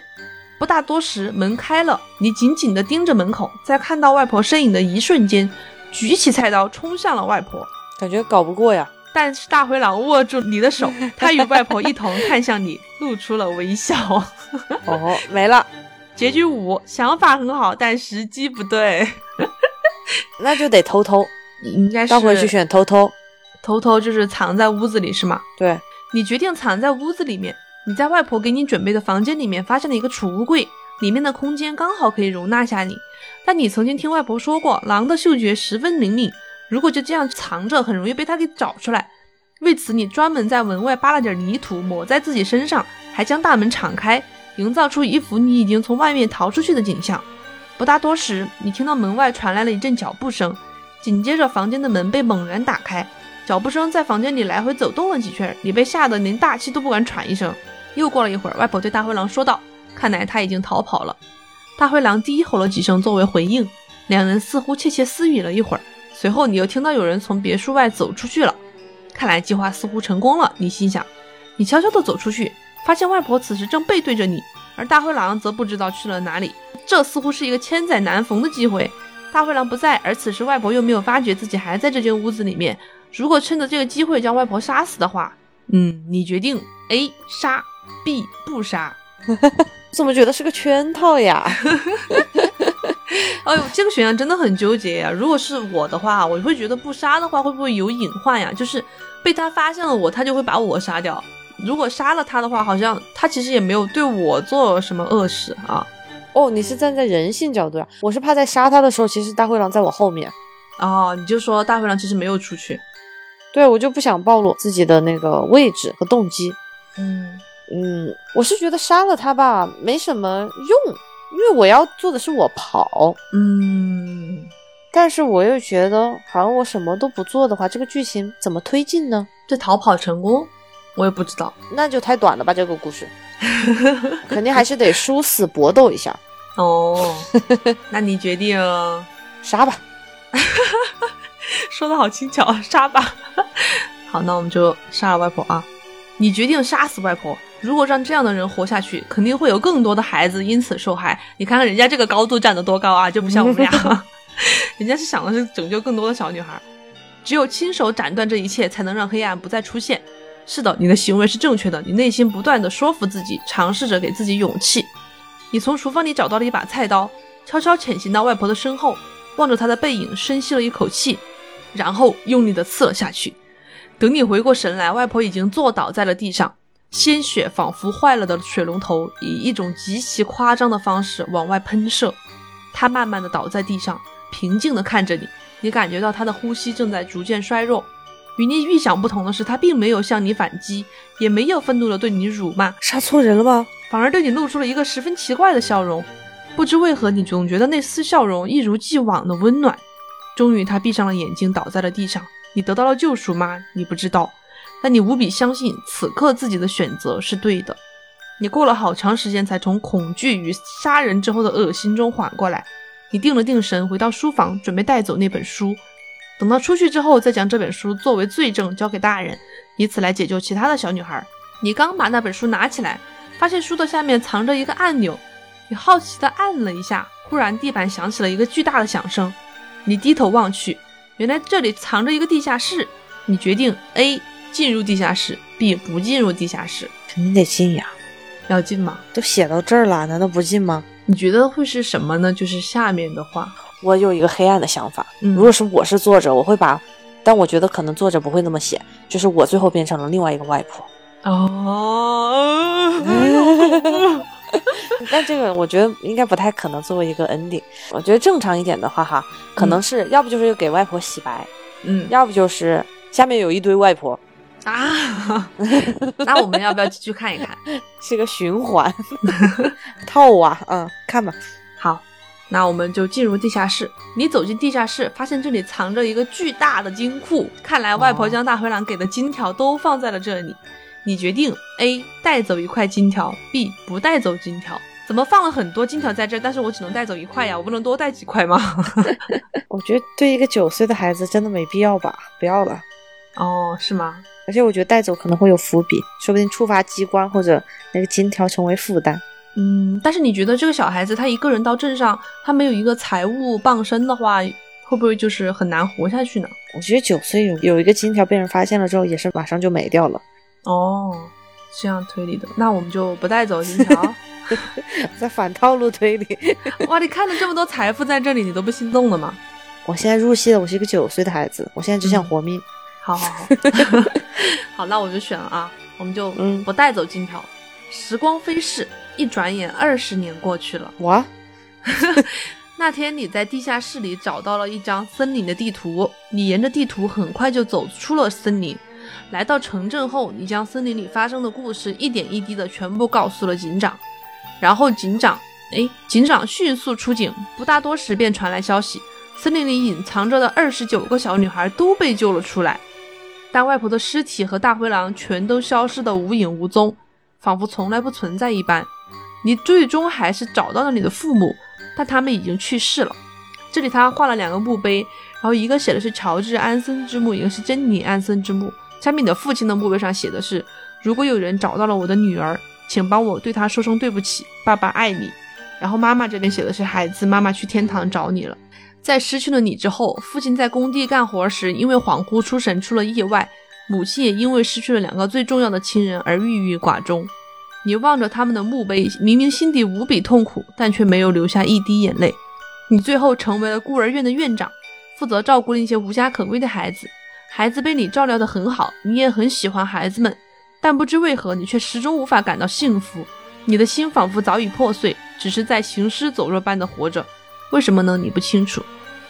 不大多时，门开了，你紧紧地盯着门口，在看到外婆身影的一瞬间，举起菜刀冲向了外婆。感觉搞不过呀。但是大灰狼握住你的手，他与外婆一同看向你，露出了微笑。哦，没了，结局五，想法很好，但时机不对。那就得偷偷，应该是倒回去选偷偷。偷偷，就是藏在屋子里是吗？对，你决定藏在屋子里面。你在外婆给你准备的房间里面发现了一个储物柜，里面的空间刚好可以容纳下你。但你曾经听外婆说过，狼的嗅觉十分灵敏，如果就这样藏着，很容易被它给找出来。为此，你专门在门外扒了点泥土抹在自己身上，还将大门敞开，营造出一幅你已经从外面逃出去的景象。不大多时，你听到门外传来了一阵脚步声，紧接着房间的门被猛然打开，脚步声在房间里来回走动了几圈，你被吓得连大气都不敢喘一声。又过了一会儿，外婆对大灰狼说道：“看来他已经逃跑了。”大灰狼低吼了几声作为回应，两人似乎窃窃私语了一会儿。随后，你又听到有人从别墅外走出去了。看来计划似乎成功了，你心想。你悄悄地走出去，发现外婆此时正背对着你，而大灰狼则不知道去了哪里。这似乎是一个千载难逢的机会。大灰狼不在，而此时外婆又没有发觉自己还在这间屋子里面。如果趁着这个机会将外婆杀死的话，嗯，你决定 A 杀，B 不杀。怎么觉得是个圈套呀？哎呦，这个选项真的很纠结呀、如果是我的话，我会觉得不杀的话，会不会有隐患呀？就是被他发现了我，他就会把我杀掉。如果杀了他的话，好像他其实也没有对我做什么恶事啊。哦，你是站在人性角度啊？我是怕在杀他的时候，其实大灰狼在我后面。哦，你就说大灰狼其实没有出去。对，我就不想暴露自己的那个位置和动机。嗯，嗯，我是觉得杀了他吧，没什么用，因为我要做的是我跑。嗯，但是我又觉得，好像我什么都不做的话，这个剧情怎么推进呢？这逃跑成功，我也不知道。那就太短了吧，这个故事，肯定还是得殊死搏斗一下。哦，那你决定 杀吧。说的好轻巧，杀吧。好，那我们就杀了外婆啊！你决定杀死外婆。如果让这样的人活下去，肯定会有更多的孩子因此受害。你看看人家这个高度站得多高啊，就不像我们俩。人家是想的是拯救更多的小女孩。只有亲手斩断这一切，才能让黑暗不再出现。是的，你的行为是正确的。你内心不断的说服自己，尝试着给自己勇气。你从厨房里找到了一把菜刀，悄悄潜行到外婆的身后，望着她的背影，深吸了一口气，然后用力的刺了下去。等你回过神来，外婆已经坐倒在了地上，鲜血仿佛坏了的水龙头，以一种极其夸张的方式往外喷射。她慢慢的倒在地上，平静的看着你。你感觉到她的呼吸正在逐渐衰弱。与你预想不同的是，她并没有向你反击，也没有愤怒的对你辱骂，杀错人了吗？反而对你露出了一个十分奇怪的笑容。不知为何，你总觉得那丝笑容一如既往的温暖。终于，他闭上了眼睛，倒在了地上。你得到了救赎吗？你不知道，但你无比相信此刻自己的选择是对的。你过了好长时间才从恐惧与杀人之后的恶心中缓过来。你定了定神，回到书房，准备带走那本书。等到出去之后，再将这本书作为罪证交给大人，以此来解救其他的小女孩。你刚把那本书拿起来，发现书的下面藏着一个按钮。你好奇地按了一下，忽然地板响起了一个巨大的响声。你低头望去。原来这里藏着一个地下室，你决定 A 进入地下室，B 不进入地下室，肯定得进呀，要进吗？都写到这儿了，难道不进吗？你觉得会是什么呢？就是下面的话，我有一个黑暗的想法，嗯如果是我是作者，我会把，但我觉得可能作者不会那么写，就是我最后变成了另外一个外婆。哦，但这个我觉得应该不太可能作为一个 ending。我觉得正常一点的话哈，可能是要不就是给外婆洗白，嗯要不就是下面有一堆外婆，啊，那我们要不要继续看一看？是个循环套啊，嗯，看吧。好，那我们就进入地下室。你走进地下室，发现这里藏着一个巨大的金库。看来外婆将大灰狼给的金条都放在了这里。你决定 A 带走一块金条，B 不带走金条。怎么放了很多金条在这儿，但是我只能带走一块呀？我不能多带几块吗？我觉得对一个九岁的孩子真的没必要吧，不要了。哦，是吗？而且我觉得带走可能会有伏笔，说不定触发机关或者那个金条成为负担。嗯，但是你觉得这个小孩子他一个人到镇上，他没有一个财务傍身的话，会不会就是很难活下去呢？我觉得九岁有有一个金条被人发现了之后，也是马上就没掉了。哦，这样推理的，那我们就不带走金条。在反套路推理。哇，你看了这么多财富在这里，你都不心动了吗？我现在入戏了，我是一个九岁的孩子，我现在只想活命。好好好，好，那我就选了啊，我们就嗯不带走金条。时光飞逝，一转眼二十年过去了。哇那天你在地下室里找到了一张森林的地图，你沿着地图很快就走出了森林。来到城镇后，你将森林里发生的故事一点一滴的全部告诉了警长。然后警长，哎，警长迅速出警，不大多时便传来消息，森林里隐藏着的二十九个小女孩都被救了出来，但外婆的尸体和大灰狼全都消失的无影无踪，仿佛从来不存在一般。你最终还是找到了你的父母，但他们已经去世了。这里他画了两个墓碑，然后一个写的是乔治·安森之墓，一个是珍妮·安森之墓。下面你的父亲的墓碑上写的是：“如果有人找到了我的女儿，请帮我对她说声对不起，爸爸爱你。”然后妈妈这边写的是：“孩子，妈妈去天堂找你了。”在失去了你之后，父亲在工地干活时因为恍惚出神出了意外，母亲也因为失去了两个最重要的亲人而郁郁寡终。你望着他们的墓碑，明明心底无比痛苦，但却没有流下一滴眼泪。你最后成为了孤儿院的院长，负责照顾那些无家可归的孩子。孩子被你照料得很好，你也很喜欢孩子们，但不知为何，你却始终无法感到幸福。你的心仿佛早已破碎，只是在行尸走肉般的活着。为什么呢？你不清楚。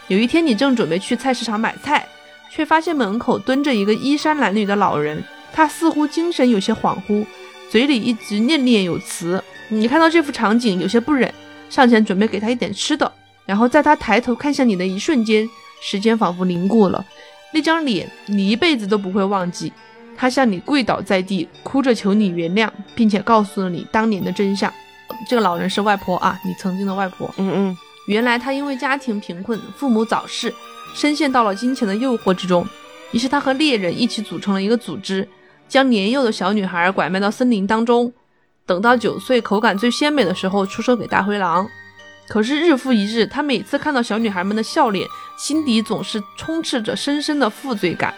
有一天，你正准备去菜市场买菜，却发现门口蹲着一个衣衫褴褛的老人，他似乎精神有些恍惚，嘴里一直念念有词。你看到这幅场景，有些不忍，上前准备给他一点吃的。然后在他抬头看向你的一瞬间，时间仿佛凝固了。那张脸你一辈子都不会忘记。他向你跪倒在地，哭着求你原谅，并且告诉了你当年的真相。这个老人是外婆啊，你曾经的外婆。嗯嗯原来他因为家庭贫困，父母早逝，深陷到了金钱的诱惑之中。于是他和猎人一起组成了一个组织，将年幼的小女孩拐卖到森林当中，等到九岁口感最鲜美的时候出售给大灰狼。可是日复一日，他每次看到小女孩们的笑脸，心底总是充斥着深深的负罪感。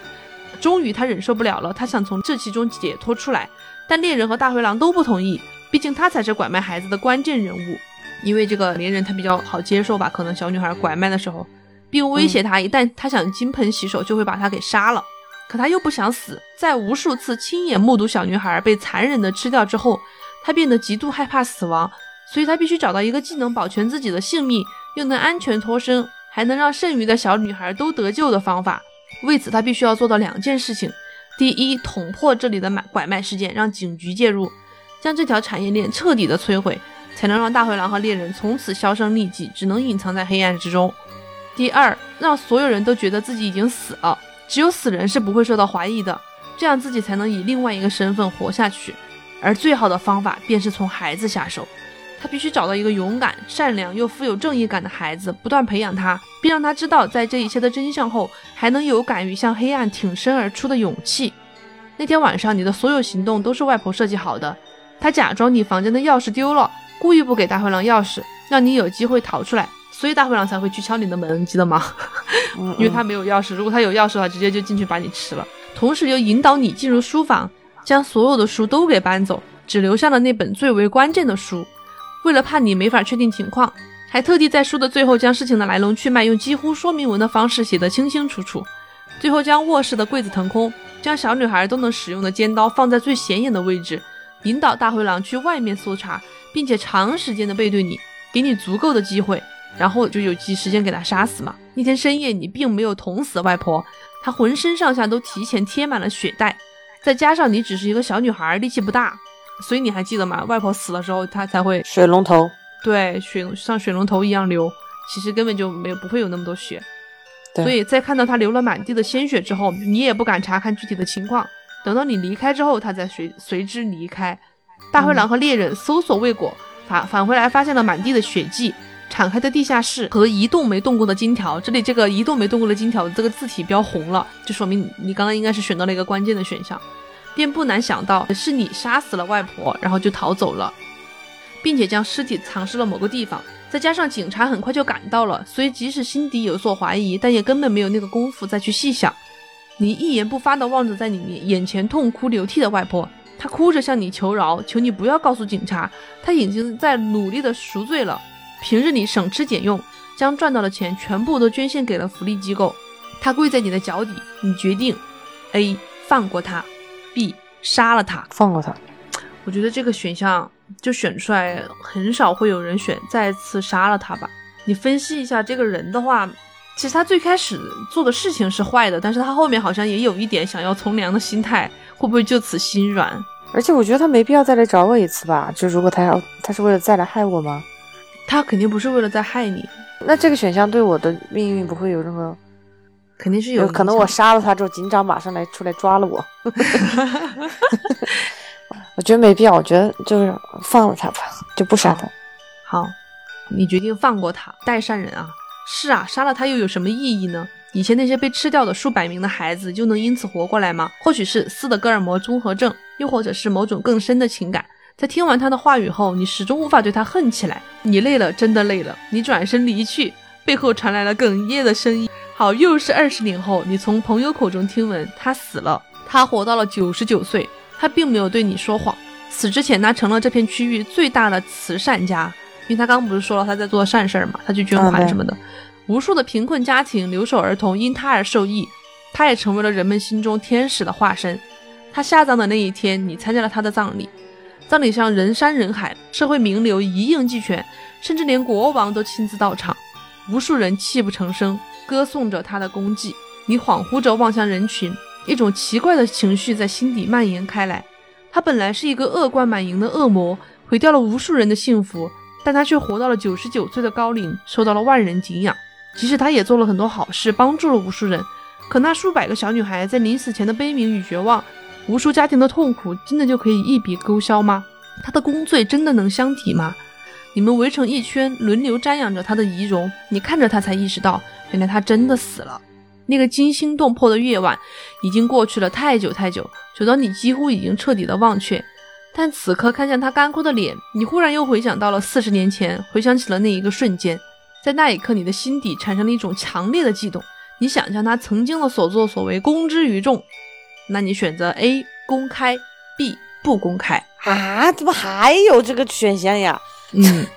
终于他忍受不了了，他想从这其中解脱出来，但猎人和大灰狼都不同意，毕竟他才是拐卖孩子的关键人物。因为这个猎人他比较好接受吧，可能小女孩拐卖的时候，并威胁他，一旦他想金盆洗手，就会把他给杀了。可他又不想死，在无数次亲眼目睹小女孩被残忍的吃掉之后，他变得极度害怕死亡，所以他必须找到一个既能保全自己的性命，又能安全脱身，还能让剩余的小女孩都得救的方法。为此，他必须要做到两件事情：第一，捅破这里的买拐卖事件，让警局介入，将这条产业链彻底的摧毁。才能让大灰狼和猎人从此销声匿迹，只能隐藏在黑暗之中。第二，让所有人都觉得自己已经死了，只有死人是不会受到怀疑的，这样自己才能以另外一个身份活下去。而最好的方法便是从孩子下手，他必须找到一个勇敢、善良又富有正义感的孩子，不断培养他，并让他知道，在这一切的真相后，还能有敢于向黑暗挺身而出的勇气。那天晚上，你的所有行动都是外婆设计好的，她假装你房间的钥匙丢了。故意不给大灰狼钥匙，让你有机会逃出来，所以大灰狼才会去敲你的门，记得吗？因为他没有钥匙，如果他有钥匙的话，直接就进去把你吃了。同时又引导你进入书房，将所有的书都给搬走，只留下了那本最为关键的书。为了怕你没法确定情况，还特地在书的最后将事情的来龙去脉用几乎说明文的方式写得清清楚楚。最后将卧室的柜子腾空，将小女孩都能使用的尖刀放在最显眼的位置，引导大灰狼去外面搜查。并且长时间的背对你，给你足够的机会，然后就有机时间给他杀死嘛。那天深夜，你并没有捅死外婆，她浑身上下都提前贴满了血袋，再加上你只是一个小女孩，力气不大，所以你还记得吗？外婆死了之后，她才会水龙头，对，水像水龙头一样流，其实根本就没有不会有那么多血。所以在看到她流了满地的鲜血之后，你也不敢查看具体的情况。等到你离开之后，她才随随之离开。大灰狼和猎人搜索未果，返返回来发现了满地的血迹、敞开的地下室和一动没动过的金条。这里这个一动没动过的金条这个字体标红了，就说明你刚刚应该是选到了一个关键的选项，便不难想到是你杀死了外婆，然后就逃走了，并且将尸体藏尸了某个地方。再加上警察很快就赶到了，所以即使心底有所怀疑，但也根本没有那个功夫再去细想。你一言不发地望着在你眼前痛哭流涕的外婆。他哭着向你求饶，求你不要告诉警察，他已经在努力的赎罪了。平日里省吃俭用，将赚到的钱全部都捐献给了福利机构。他跪在你的脚底，你决定：A. 放过他，B. 杀了他。放过他。我觉得这个选项就选出来，很少会有人选再次杀了他吧。你分析一下这个人的话，其实他最开始做的事情是坏的，但是他后面好像也有一点想要从良的心态，会不会就此心软？而且我觉得他没必要再来找我一次吧。就如果他要，他是为了再来害我吗？他肯定不是为了再害你，那这个选项对我的命运不会有任何，肯定是有有可能我杀了他之后，警长马上来出来抓了我。我觉得没必要，我觉得就是放了他吧，就不杀他。好，你决定放过他，代善人啊！是啊，杀了他又有什么意义呢？以前那些被吃掉的数百名的孩子就能因此活过来吗？或许是斯德哥尔摩综合症，又或者是某种更深的情感。在听完他的话语后，你始终无法对他恨起来。你累了，真的累了。你转身离去，背后传来了哽咽的声音。好，又是二十年后，你从朋友口中听闻他死了，他活到了九十九岁。他并没有对你说谎，死之前他成了这片区域最大的慈善家，因为他刚刚不是说了他在做善事儿嘛，他去捐款什么的，无数的贫困家庭、留守儿童因他而受益，他也成为了人们心中天使的化身。他下葬的那一天，你参加了他的葬礼，葬礼上人山人海，社会名流一应俱全，甚至连国王都亲自到场，无数人泣不成声，歌颂着他的功绩。你恍惚着望向人群，一种奇怪的情绪在心底蔓延开来。他本来是一个恶贯满盈的恶魔，毁掉了无数人的幸福，但他却活到了九十九岁的高龄，受到了万人敬仰。即使他也做了很多好事，帮助了无数人，可那数百个小女孩在临死前的悲鸣与绝望，无数家庭的痛苦，真的就可以一笔勾销吗？他的功罪真的能相抵吗？你们围成一圈，轮流瞻仰着他的遗容。你看着他，才意识到，原来他真的死了。那个惊心动魄的夜晚，已经过去了太久太久，久到你几乎已经彻底的忘却。但此刻看向他干枯的脸，你忽然又回想到了四十年前，回想起了那一个瞬间。在那一刻，你的心底产生了一种强烈的悸动。你想象他曾经的所作所为公之于众，那你选择 A 公开，B 不公开。啊，怎么还有这个选项呀？嗯，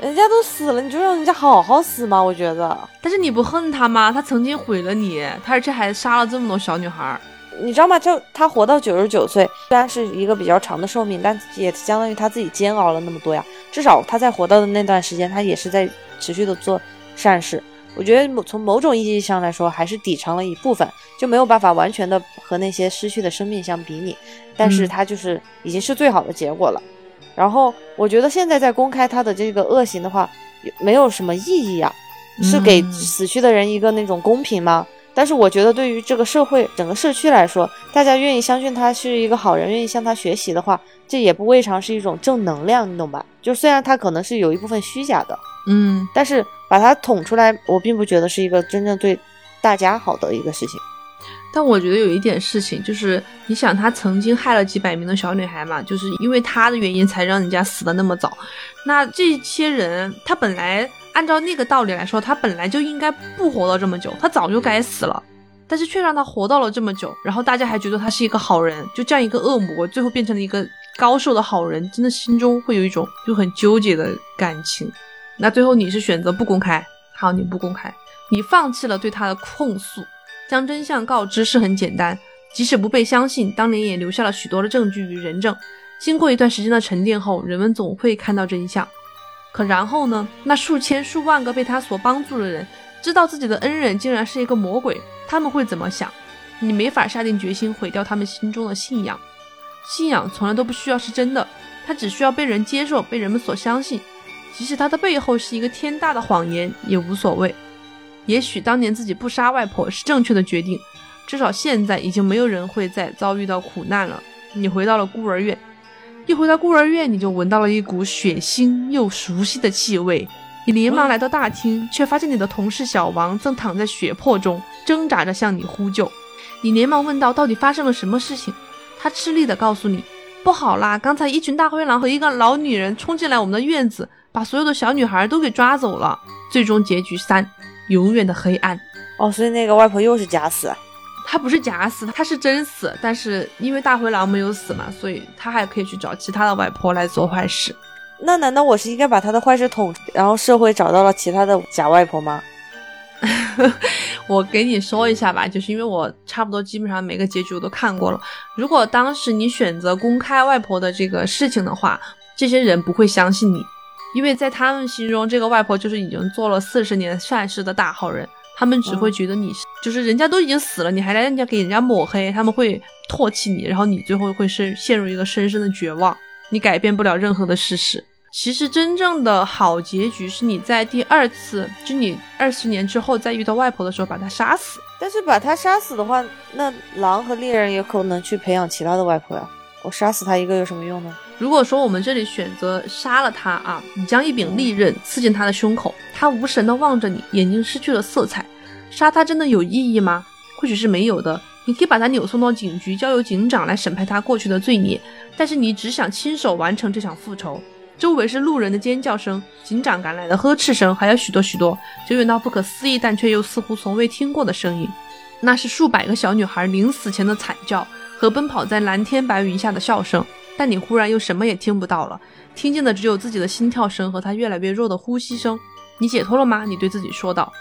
人家都死了，你就让人家好好死吗？我觉得，但是你不恨他吗？他曾经毁了你，他而且还杀了这么多小女孩儿。你知道吗？就他活到九十九岁，虽然是一个比较长的寿命，但也相当于他自己煎熬了那么多呀。至少他在活到的那段时间，他也是在持续的做善事。我觉得某从某种意义上来说，还是抵偿了一部分，就没有办法完全的和那些失去的生命相比拟。但是他就是已经是最好的结果了。然后我觉得现在在公开他的这个恶行的话，没有什么意义啊，是给死去的人一个那种公平吗？但是我觉得对于这个社会整个社区来说，大家愿意相信他是一个好人，愿意向他学习的话，这也不未尝是一种正能量，你懂吧？就虽然他可能是有一部分虚假的，嗯，但是把他捅出来，我并不觉得是一个真正对大家好的一个事情。但我觉得有一点事情，就是你想，他曾经害了几百名的小女孩嘛，就是因为他的原因才让人家死的那么早。那这些人，他本来按照那个道理来说，他本来就应该不活到这么久，他早就该死了，但是却让他活到了这么久，然后大家还觉得他是一个好人，就这样一个恶魔，最后变成了一个高寿的好人，真的心中会有一种就很纠结的感情。那最后你是选择不公开，好，你不公开，你放弃了对他的控诉。将真相告知是很简单，即使不被相信，当年也留下了许多的证据与人证。经过一段时间的沉淀后，人们总会看到真相。可然后呢？那数千数万个被他所帮助的人，知道自己的恩人竟然是一个魔鬼，他们会怎么想？你没法下定决心毁掉他们心中的信仰。信仰从来都不需要是真的，它只需要被人接受，被人们所相信。即使它的背后是一个天大的谎言，也无所谓。也许当年自己不杀外婆是正确的决定，至少现在已经没有人会再遭遇到苦难了。你回到了孤儿院，一回到孤儿院，你就闻到了一股血腥又熟悉的气味。你连忙来到大厅，却发现你的同事小王正躺在血泊中，挣扎着向你呼救。你连忙问道：“到底发生了什么事情？”他吃力地告诉你：“不好啦，刚才一群大灰狼和一个老女人冲进来我们的院子，把所有的小女孩都给抓走了。”最终结局三。永远的黑暗哦，所以那个外婆又是假死，她不是假死，她是真死。但是因为大灰狼没有死嘛，所以她还可以去找其他的外婆来做坏事。那难道我是应该把她的坏事捅，然后社会找到了其他的假外婆吗？我给你说一下吧，就是因为我差不多基本上每个结局我都看过了。如果当时你选择公开外婆的这个事情的话，这些人不会相信你。因为在他们心中，这个外婆就是已经做了四十年善事的大好人，他们只会觉得你就是人家都已经死了，你还来人家给人家抹黑，他们会唾弃你，然后你最后会是陷入一个深深的绝望，你改变不了任何的事实。其实真正的好结局是你在第二次，就你二十年之后再遇到外婆的时候把她杀死。但是把她杀死的话，那狼和猎人也可能去培养其他的外婆呀。我杀死他一个有什么用呢？如果说我们这里选择杀了他啊，你将一柄利刃刺进他的胸口，他无神的望着你，眼睛失去了色彩。杀他真的有意义吗？或许是没有的。你可以把他扭送到警局，交由警长来审判他过去的罪孽。但是你只想亲手完成这场复仇。周围是路人的尖叫声，警长赶来的呵斥声，还有许多许多久远到不可思议，但却又似乎从未听过的声音。那是数百个小女孩临死前的惨叫。和奔跑在蓝天白云下的笑声，但你忽然又什么也听不到了，听见的只有自己的心跳声和他越来越弱的呼吸声。你解脱了吗？你对自己说道。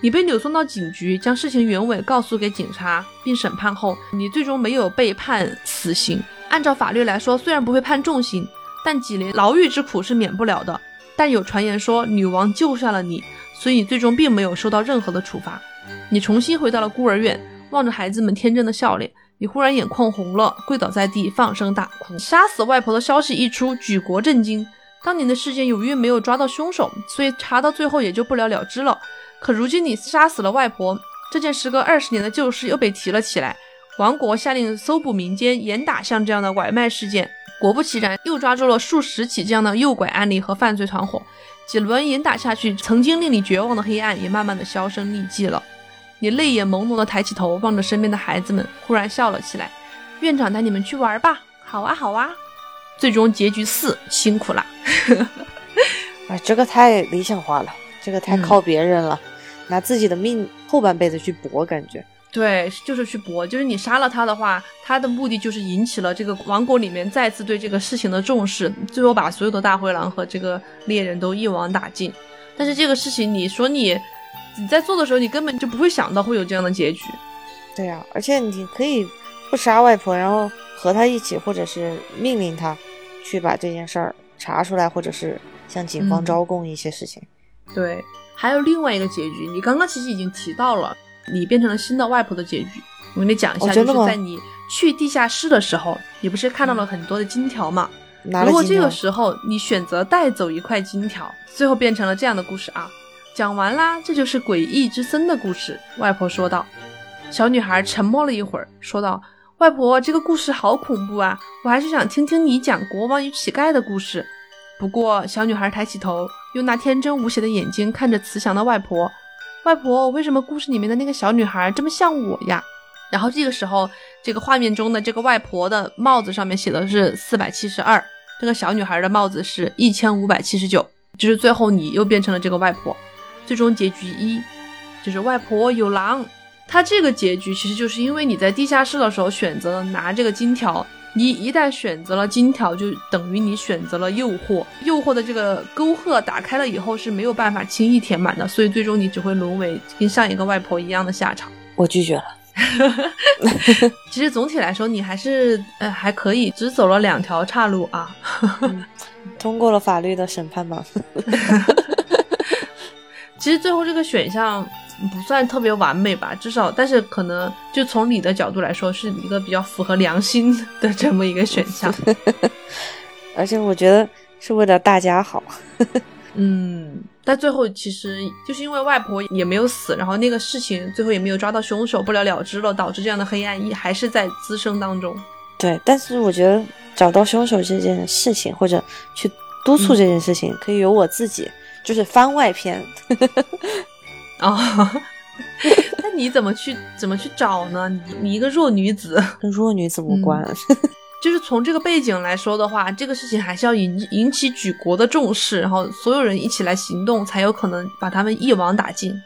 你被扭送到警局，将事情原委告诉给警察，并审判后，你最终没有被判死刑。按照法律来说，虽然不会判重刑，但几年牢狱之苦是免不了的。但有传言说女王救下了你，所以你最终并没有受到任何的处罚。你重新回到了孤儿院，望着孩子们天真的笑脸。你忽然眼眶红了，跪倒在地，放声大哭。杀死外婆的消息一出，举国震惊。当年的事件由于没有抓到凶手，所以查到最后也就不了了之了。可如今你杀死了外婆，这件时隔二十年的旧事又被提了起来。王国下令搜捕民间，严打像这样的拐卖事件。果不其然，又抓住了数十起这样的诱拐案例和犯罪团伙。几轮严打下去，曾经令你绝望的黑暗也慢慢的销声匿迹了。你泪眼朦胧的抬起头，望着身边的孩子们，忽然笑了起来。院长带你们去玩吧，好啊好啊。最终结局四，辛苦啦。啊，这个太理想化了，这个太嗯靠别人了，拿自己的命后半辈子去搏，感觉。对，就是去搏，就是你杀了他的话，他的目的就是引起了这个王国里面再次对这个事情的重视，最后把所有的大灰狼和这个猎人都一网打尽。但是这个事情，你说你你在做的时候，你根本就不会想到会有这样的结局。对呀、而且你可以不杀外婆，然后和她一起，或者是命令她去把这件事儿查出来，或者是向警方嗯招供一些事情。对，还有另外一个结局，你刚刚其实已经提到了，你变成了新的外婆的结局。我跟你讲一下，就是在你去地下室的时候，你不是看到了很多的金条嘛？如果这个时候你选择带走一块金条，最后变成了这样的故事啊。讲完啦，这就是诡异之森的故事。外婆说道。小女孩沉默了一会儿，说道：“外婆，这个故事好恐怖啊！我还是想听听你讲国王与乞丐的故事。”不过，小女孩抬起头，用那天真无邪的眼睛看着慈祥的外婆。外婆，为什么故事里面的那个小女孩这么像我呀？然后这个时候，这个画面中的这个外婆的帽子上面写的是四百七十二，这个小女孩的帽子是一千五百七十九，就是最后你又变成了这个外婆。最终结局一，就是外婆有狼。它这个结局其实就是因为你在地下室的时候选择了拿这个金条，你一旦选择了金条，就等于你选择了诱惑，诱惑的这个沟壑打开了以后是没有办法轻易填满的，所以最终你只会沦为跟上一个外婆一样的下场。我拒绝了。其实总体来说，你还是呃还可以，只走了两条岔路啊。通过了法律的审判吗？其实最后这个选项不算特别完美吧，至少，但是可能就从你的角度来说，是一个比较符合良心的这么一个选项。而且我觉得是为了大家好。嗯，但最后其实就是因为外婆也没有死，然后那个事情最后也没有抓到凶手，不了了之了，导致这样的黑暗一还是在滋生当中。对，但是我觉得找到凶手这件事情，或者去督促这件事情，可以由我自己，就是番外篇。哦，那你怎么去怎么去找呢？你你一个弱女子，跟弱女子无关。就是从这个背景来说的话，这个事情还是要引引起举国的重视，然后所有人一起来行动，才有可能把他们一网打尽。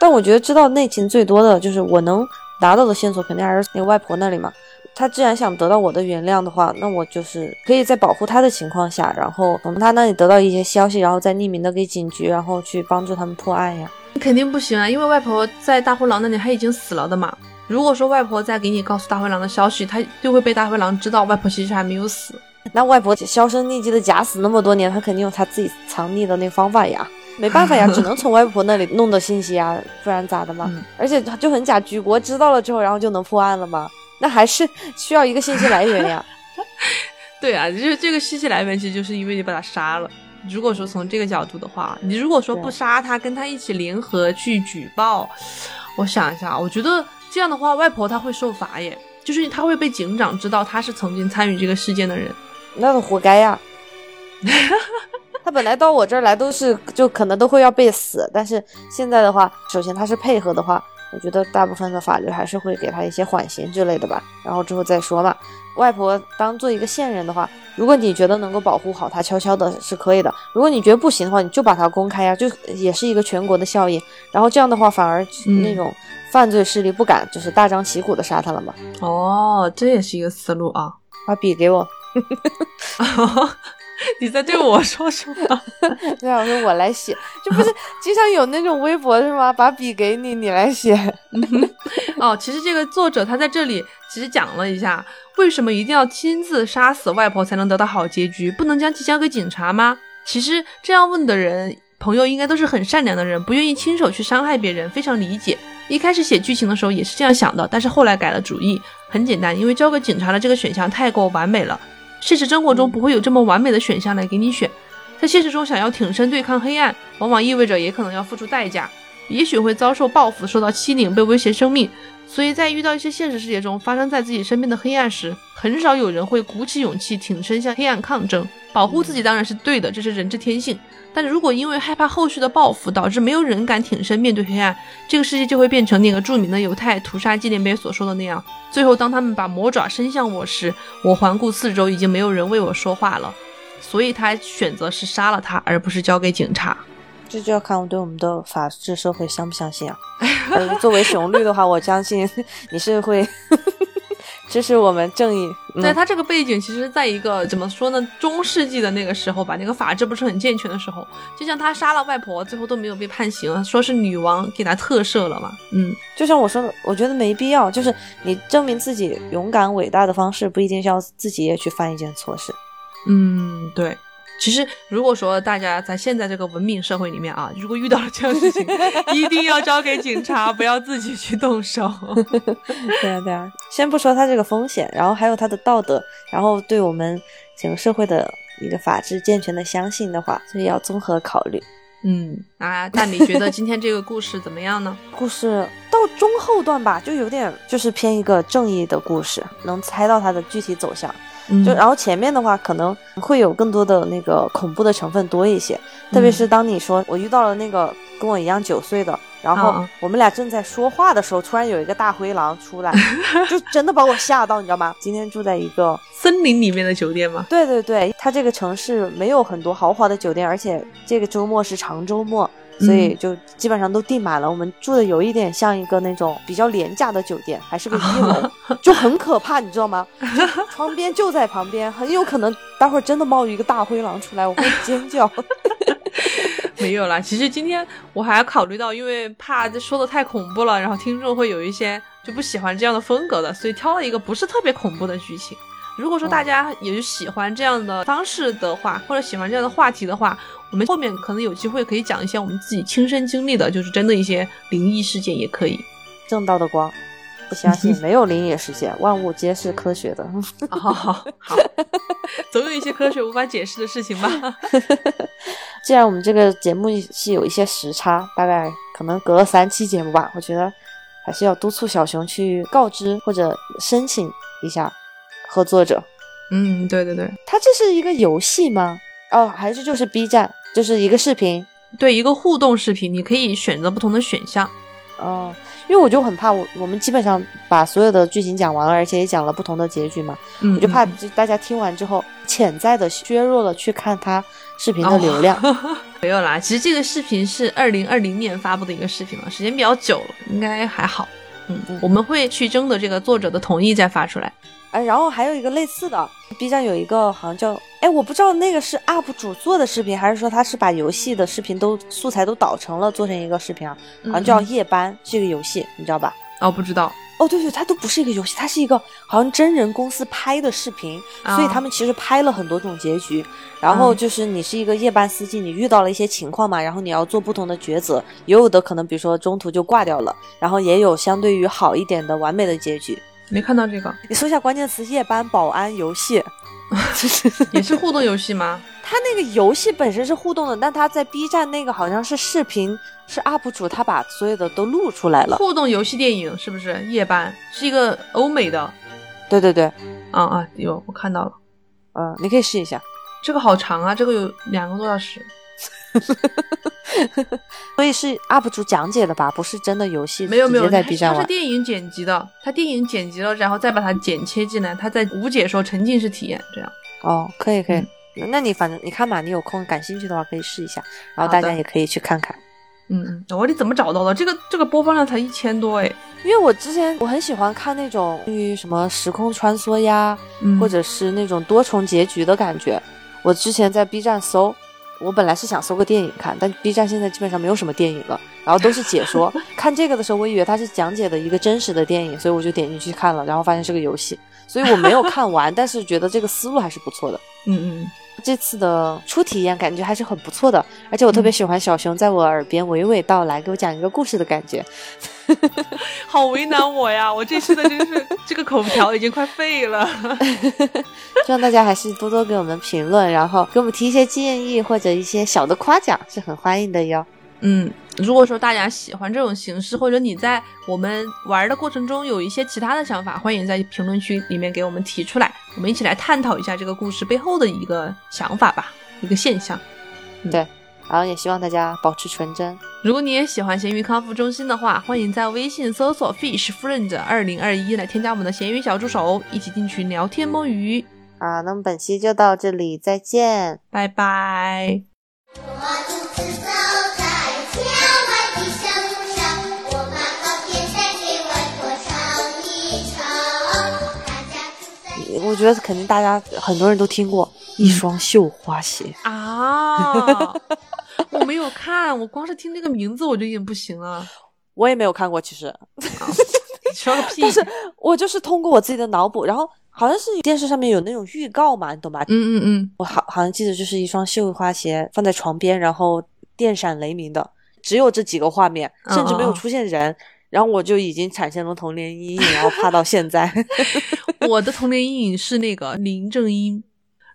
但我觉得知道内情最多的就是我能拿到的线索，肯定还是那个外婆那里嘛。她既然想得到我的原谅的话，那我就是可以在保护他的情况下，然后从他那里得到一些消息，然后再匿名的给警局，然后去帮助他们破案呀。肯定不行啊，因为外婆在大灰狼那里她已经死了的嘛。如果说外婆再给你告诉大灰狼的消息，他就会被大灰狼知道外婆其实还没有死。那外婆销声匿迹的假死那么多年，他肯定有他自己藏匿的那个方法呀。没办法呀，只能从外婆那里弄的信息呀，不然咋的嘛？嗯而且就很假，举国知道了之后，然后就能破案了吗？那还是需要一个信息来源呀。对啊，就是这个信息来源，其实就是因为你把他杀了。如果说从这个角度的话，你如果说不杀他，跟他一起联合去举报，我想一下，我觉得这样的话，外婆她会受罚耶，就是她会被警长知道她是曾经参与这个事件的人。那她活该呀。他本来到我这儿来都是就可能都会要被死，但是现在的话，首先他是配合的话，我觉得大部分的法律还是会给他一些缓刑之类的吧，然后之后再说嘛。外婆当做一个线人的话，如果你觉得能够保护好她，悄悄的是可以的；如果你觉得不行的话，你就把它公开呀，就也是一个全国的效应。然后这样的话，反而嗯那种犯罪势力不敢就是大张旗鼓的杀他了嘛。哦，这也是一个思路啊。把笔给我，你在对我说什么？对啊，我说我来写，这不是经常有那种微博是吗？把笔给你，你来写。哦，其实这个作者他在这里其实讲了一下，为什么一定要亲自杀死外婆才能得到好结局，不能将其交给警察吗？其实这样问的人，朋友应该都是很善良的人，不愿意亲手去伤害别人，非常理解。一开始写剧情的时候也是这样想的，但是后来改了主意。很简单，因为交给警察的这个选项太过完美了，现实生活中不会有这么完美的选项来给你选。在现实中，想要挺身对抗黑暗，往往意味着也可能要付出代价。也许会遭受报复、受到欺凌、被威胁生命。所以在遇到一些现实世界中发生在自己身边的黑暗时，很少有人会鼓起勇气挺身向黑暗抗争。保护自己当然是对的，这是人之天性。但如果因为害怕后续的报复，导致没有人敢挺身面对黑暗，这个世界就会变成那个著名的犹太屠杀纪念碑所说的那样。最后，当他们把魔爪伸向我时，我环顾四周，已经没有人为我说话了。所以他选择是杀了他，而不是交给警察。这就要看我对我们的法治社会相不相信啊。作为熊绿的话，我相信你是会支持我们正义。嗯对他这个背景，其实在一个怎么说呢，中世纪的那个时候吧，那个法制不是很健全的时候，就像他杀了外婆，最后都没有被判刑，说是女王给他特赦了嘛。嗯，就像我说的，我觉得没必要。就是你证明自己勇敢伟大的方式，不一定是要自己也去犯一件错事。嗯，对。其实，如果说大家在现在这个文明社会里面啊，如果遇到了这样的事情，一定要交给警察，不要自己去动手。对啊，对啊。先不说它这个风险，然后还有它的道德，然后对我们整个社会的一个法治健全的相信的话，所以要综合考虑。嗯啊，那你觉得今天这个故事怎么样呢？故事到中后段吧，就有点就是偏一个正义的故事，能猜到它的具体走向。嗯就然后前面的话可能会有更多的那个恐怖的成分多一些，特别是当你说我遇到了那个跟我一样九岁的，然后啊我们俩正在说话的时候，突然有一个大灰狼出来，就真的把我吓到，你知道吗？今天住在一个，森林里面的酒店吗？对对对，它这个城市没有很多豪华的酒店，而且这个周末是长周末。所以就基本上都订满了，我们住的有一点像一个那种比较廉价的酒店，还是个一楼，就很可怕，你知道吗？就床边就在旁边，很有可能待会儿真的冒一个大灰狼出来，我会尖叫。没有啦，其实今天我还考虑到，因为怕这说的太恐怖了，然后听众会有一些就不喜欢这样的风格的，所以挑了一个不是特别恐怖的剧情。如果说大家也是喜欢这样的方式的话，或者喜欢这样的话题的话，我们后面可能有机会可以讲一些我们自己亲身经历的，就是真的一些灵异事件也可以。正道的光，不相信没有灵异事件，万物皆是科学的。好，好，好，总有一些科学无法解释的事情吧。既然我们这个节目是有一些时差，大概可能隔了三期节目吧，我觉得还是要督促小熊去告知或者申请一下合作者。嗯，对对对，它这是一个游戏吗？哦，还是就是 B 站，就是一个视频。对一个互动视频，你可以选择不同的选项。哦，因为我就很怕我我们基本上把所有的剧情讲完了，而且也讲了不同的结局嘛，嗯，我就怕大家听完之后潜在的削弱了去看他视频的流量。没有啦，其实这个视频是二零二零年发布的一个视频了，时间比较久了，应该还好。嗯，嗯我们会去征得这个作者的同意再发出来。哎，然后还有一个类似的，B 站有一个好像叫，哎，我不知道那个是 UP 主做的视频，还是说他是把游戏的视频都素材都导成了做成一个视频啊？好像叫嗯夜班，是一个游戏，你知道吧？哦，不知道，哦，对对，它都不是一个游戏，它是一个好像真人公司拍的视频，所以啊他们其实拍了很多种结局。然后嗯就是你是一个夜班司机，你遇到了一些情况嘛，然后你要做不同的抉择，也有的可能比如说中途就挂掉了，然后也有相对于好一点的完美的结局。没看到这个，你搜一下关键词“夜班保安游戏”，也是互动游戏吗？它那个游戏本身是互动的，但它在 B 站那个好像是视频，是 UP 主他把所有的都录出来了。互动游戏电影是不是？夜班是一个欧美的，对对对，啊啊，有我看到了，嗯，你可以试一下。这个好长啊，这个有两个多小时。所以是 UP 主讲解的吧，不是真的游戏，没有没有，在它 B 站它是。电影剪辑的，它电影剪辑了，然后再把它剪切进来，它在无解说沉浸式体验这样。哦，可以可以，嗯那你反正你看嘛，你有空感兴趣的话可以试一下，然后大家也可以去看看。嗯嗯，我你怎么找到的？这个这个播放量才一千多哎，因为我之前我很喜欢看那种关于什么时空穿梭呀，嗯或者是那种多重结局的感觉。我之前在 B 站搜，我本来是想搜个电影看，但 B 站现在基本上没有什么电影了，然后都是解说。看这个的时候，我以为它是讲解的一个真实的电影，所以我就点进去看了，然后发现是个游戏，所以我没有看完，但是觉得这个思路还是不错的。嗯嗯，这次的初体验感觉还是很不错的，而且我特别喜欢小熊在我耳边娓娓道来，给我讲一个故事的感觉。好为难我呀！我这次的真是这个口条已经快废了。希望大家还是多多给我们评论，然后给我们提一些建议或者一些小的夸奖，是很欢迎的哟。嗯，如果说大家喜欢这种形式，或者你在我们玩的过程中有一些其他的想法，欢迎在评论区里面给我们提出来，我们一起来探讨一下这个故事背后的一个想法吧，一个现象。对，然后也希望大家保持纯真。如果你也喜欢咸鱼康复中心的话，欢迎在微信搜索 fish friend 二零二一来添加我们的咸鱼小助手，一起进群聊天摸鱼。啊，那么本期就到这里，再见。拜拜。我觉得肯定大家很多人都听过一双绣花鞋。啊！我没有看，我光是听这个名字我就已经不行了。我也没有看过，其实，你说个屁！但是我就是通过我自己的脑补，然后好像是电视上面有那种预告嘛，你懂吧？嗯嗯嗯，我好好像记得就是一双绣花鞋放在床边，然后电闪雷鸣的，只有这几个画面，甚至没有出现人，然后我就已经产生了童年阴影，然后怕到现在。我的童年阴影是那个林正英。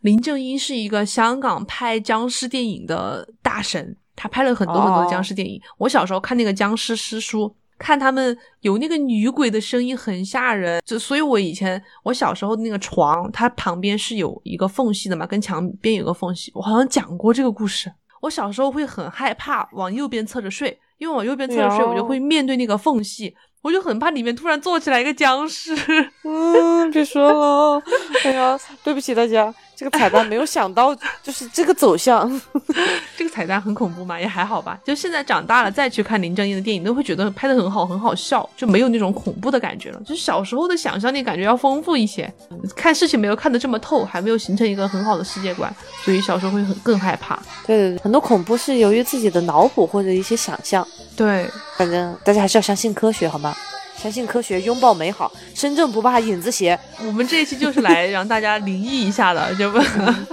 林正英是一个香港拍僵尸电影的大神，他拍了很多很多僵尸电影。我小时候看那个僵尸师叔，看他们有那个女鬼的声音很吓人，就所以，我以前我小时候那个床，它旁边是有一个缝隙的嘛，跟墙边有个缝隙。我好像讲过这个故事。我小时候会很害怕往右边侧着睡，因为往右边侧着睡，我就会面对那个缝隙，我就很怕里面突然坐起来一个僵尸。嗯，别说了，哎呀，对不起大家，这个彩蛋没有想到，就是这个走向。这个彩蛋很恐怖嘛，也还好吧。就现在长大了再去看林正英的电影，都会觉得拍的很好，很好笑，就没有那种恐怖的感觉了。就是小时候的想象力感觉要丰富一些，看事情没有看得这么透，还没有形成一个很好的世界观，所以小时候会很更害怕。对对对，很多恐怖是由于自己的脑补或者一些想象。对，反正大家还是要相信科学，好吗？相信科学，拥抱美好。身正不怕影子斜，我们这一期就是来让大家灵异一下的，就不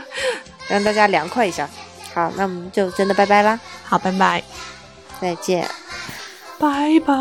让大家凉快一下。好，那我们就真的拜拜啦，好，拜拜，再见。拜拜。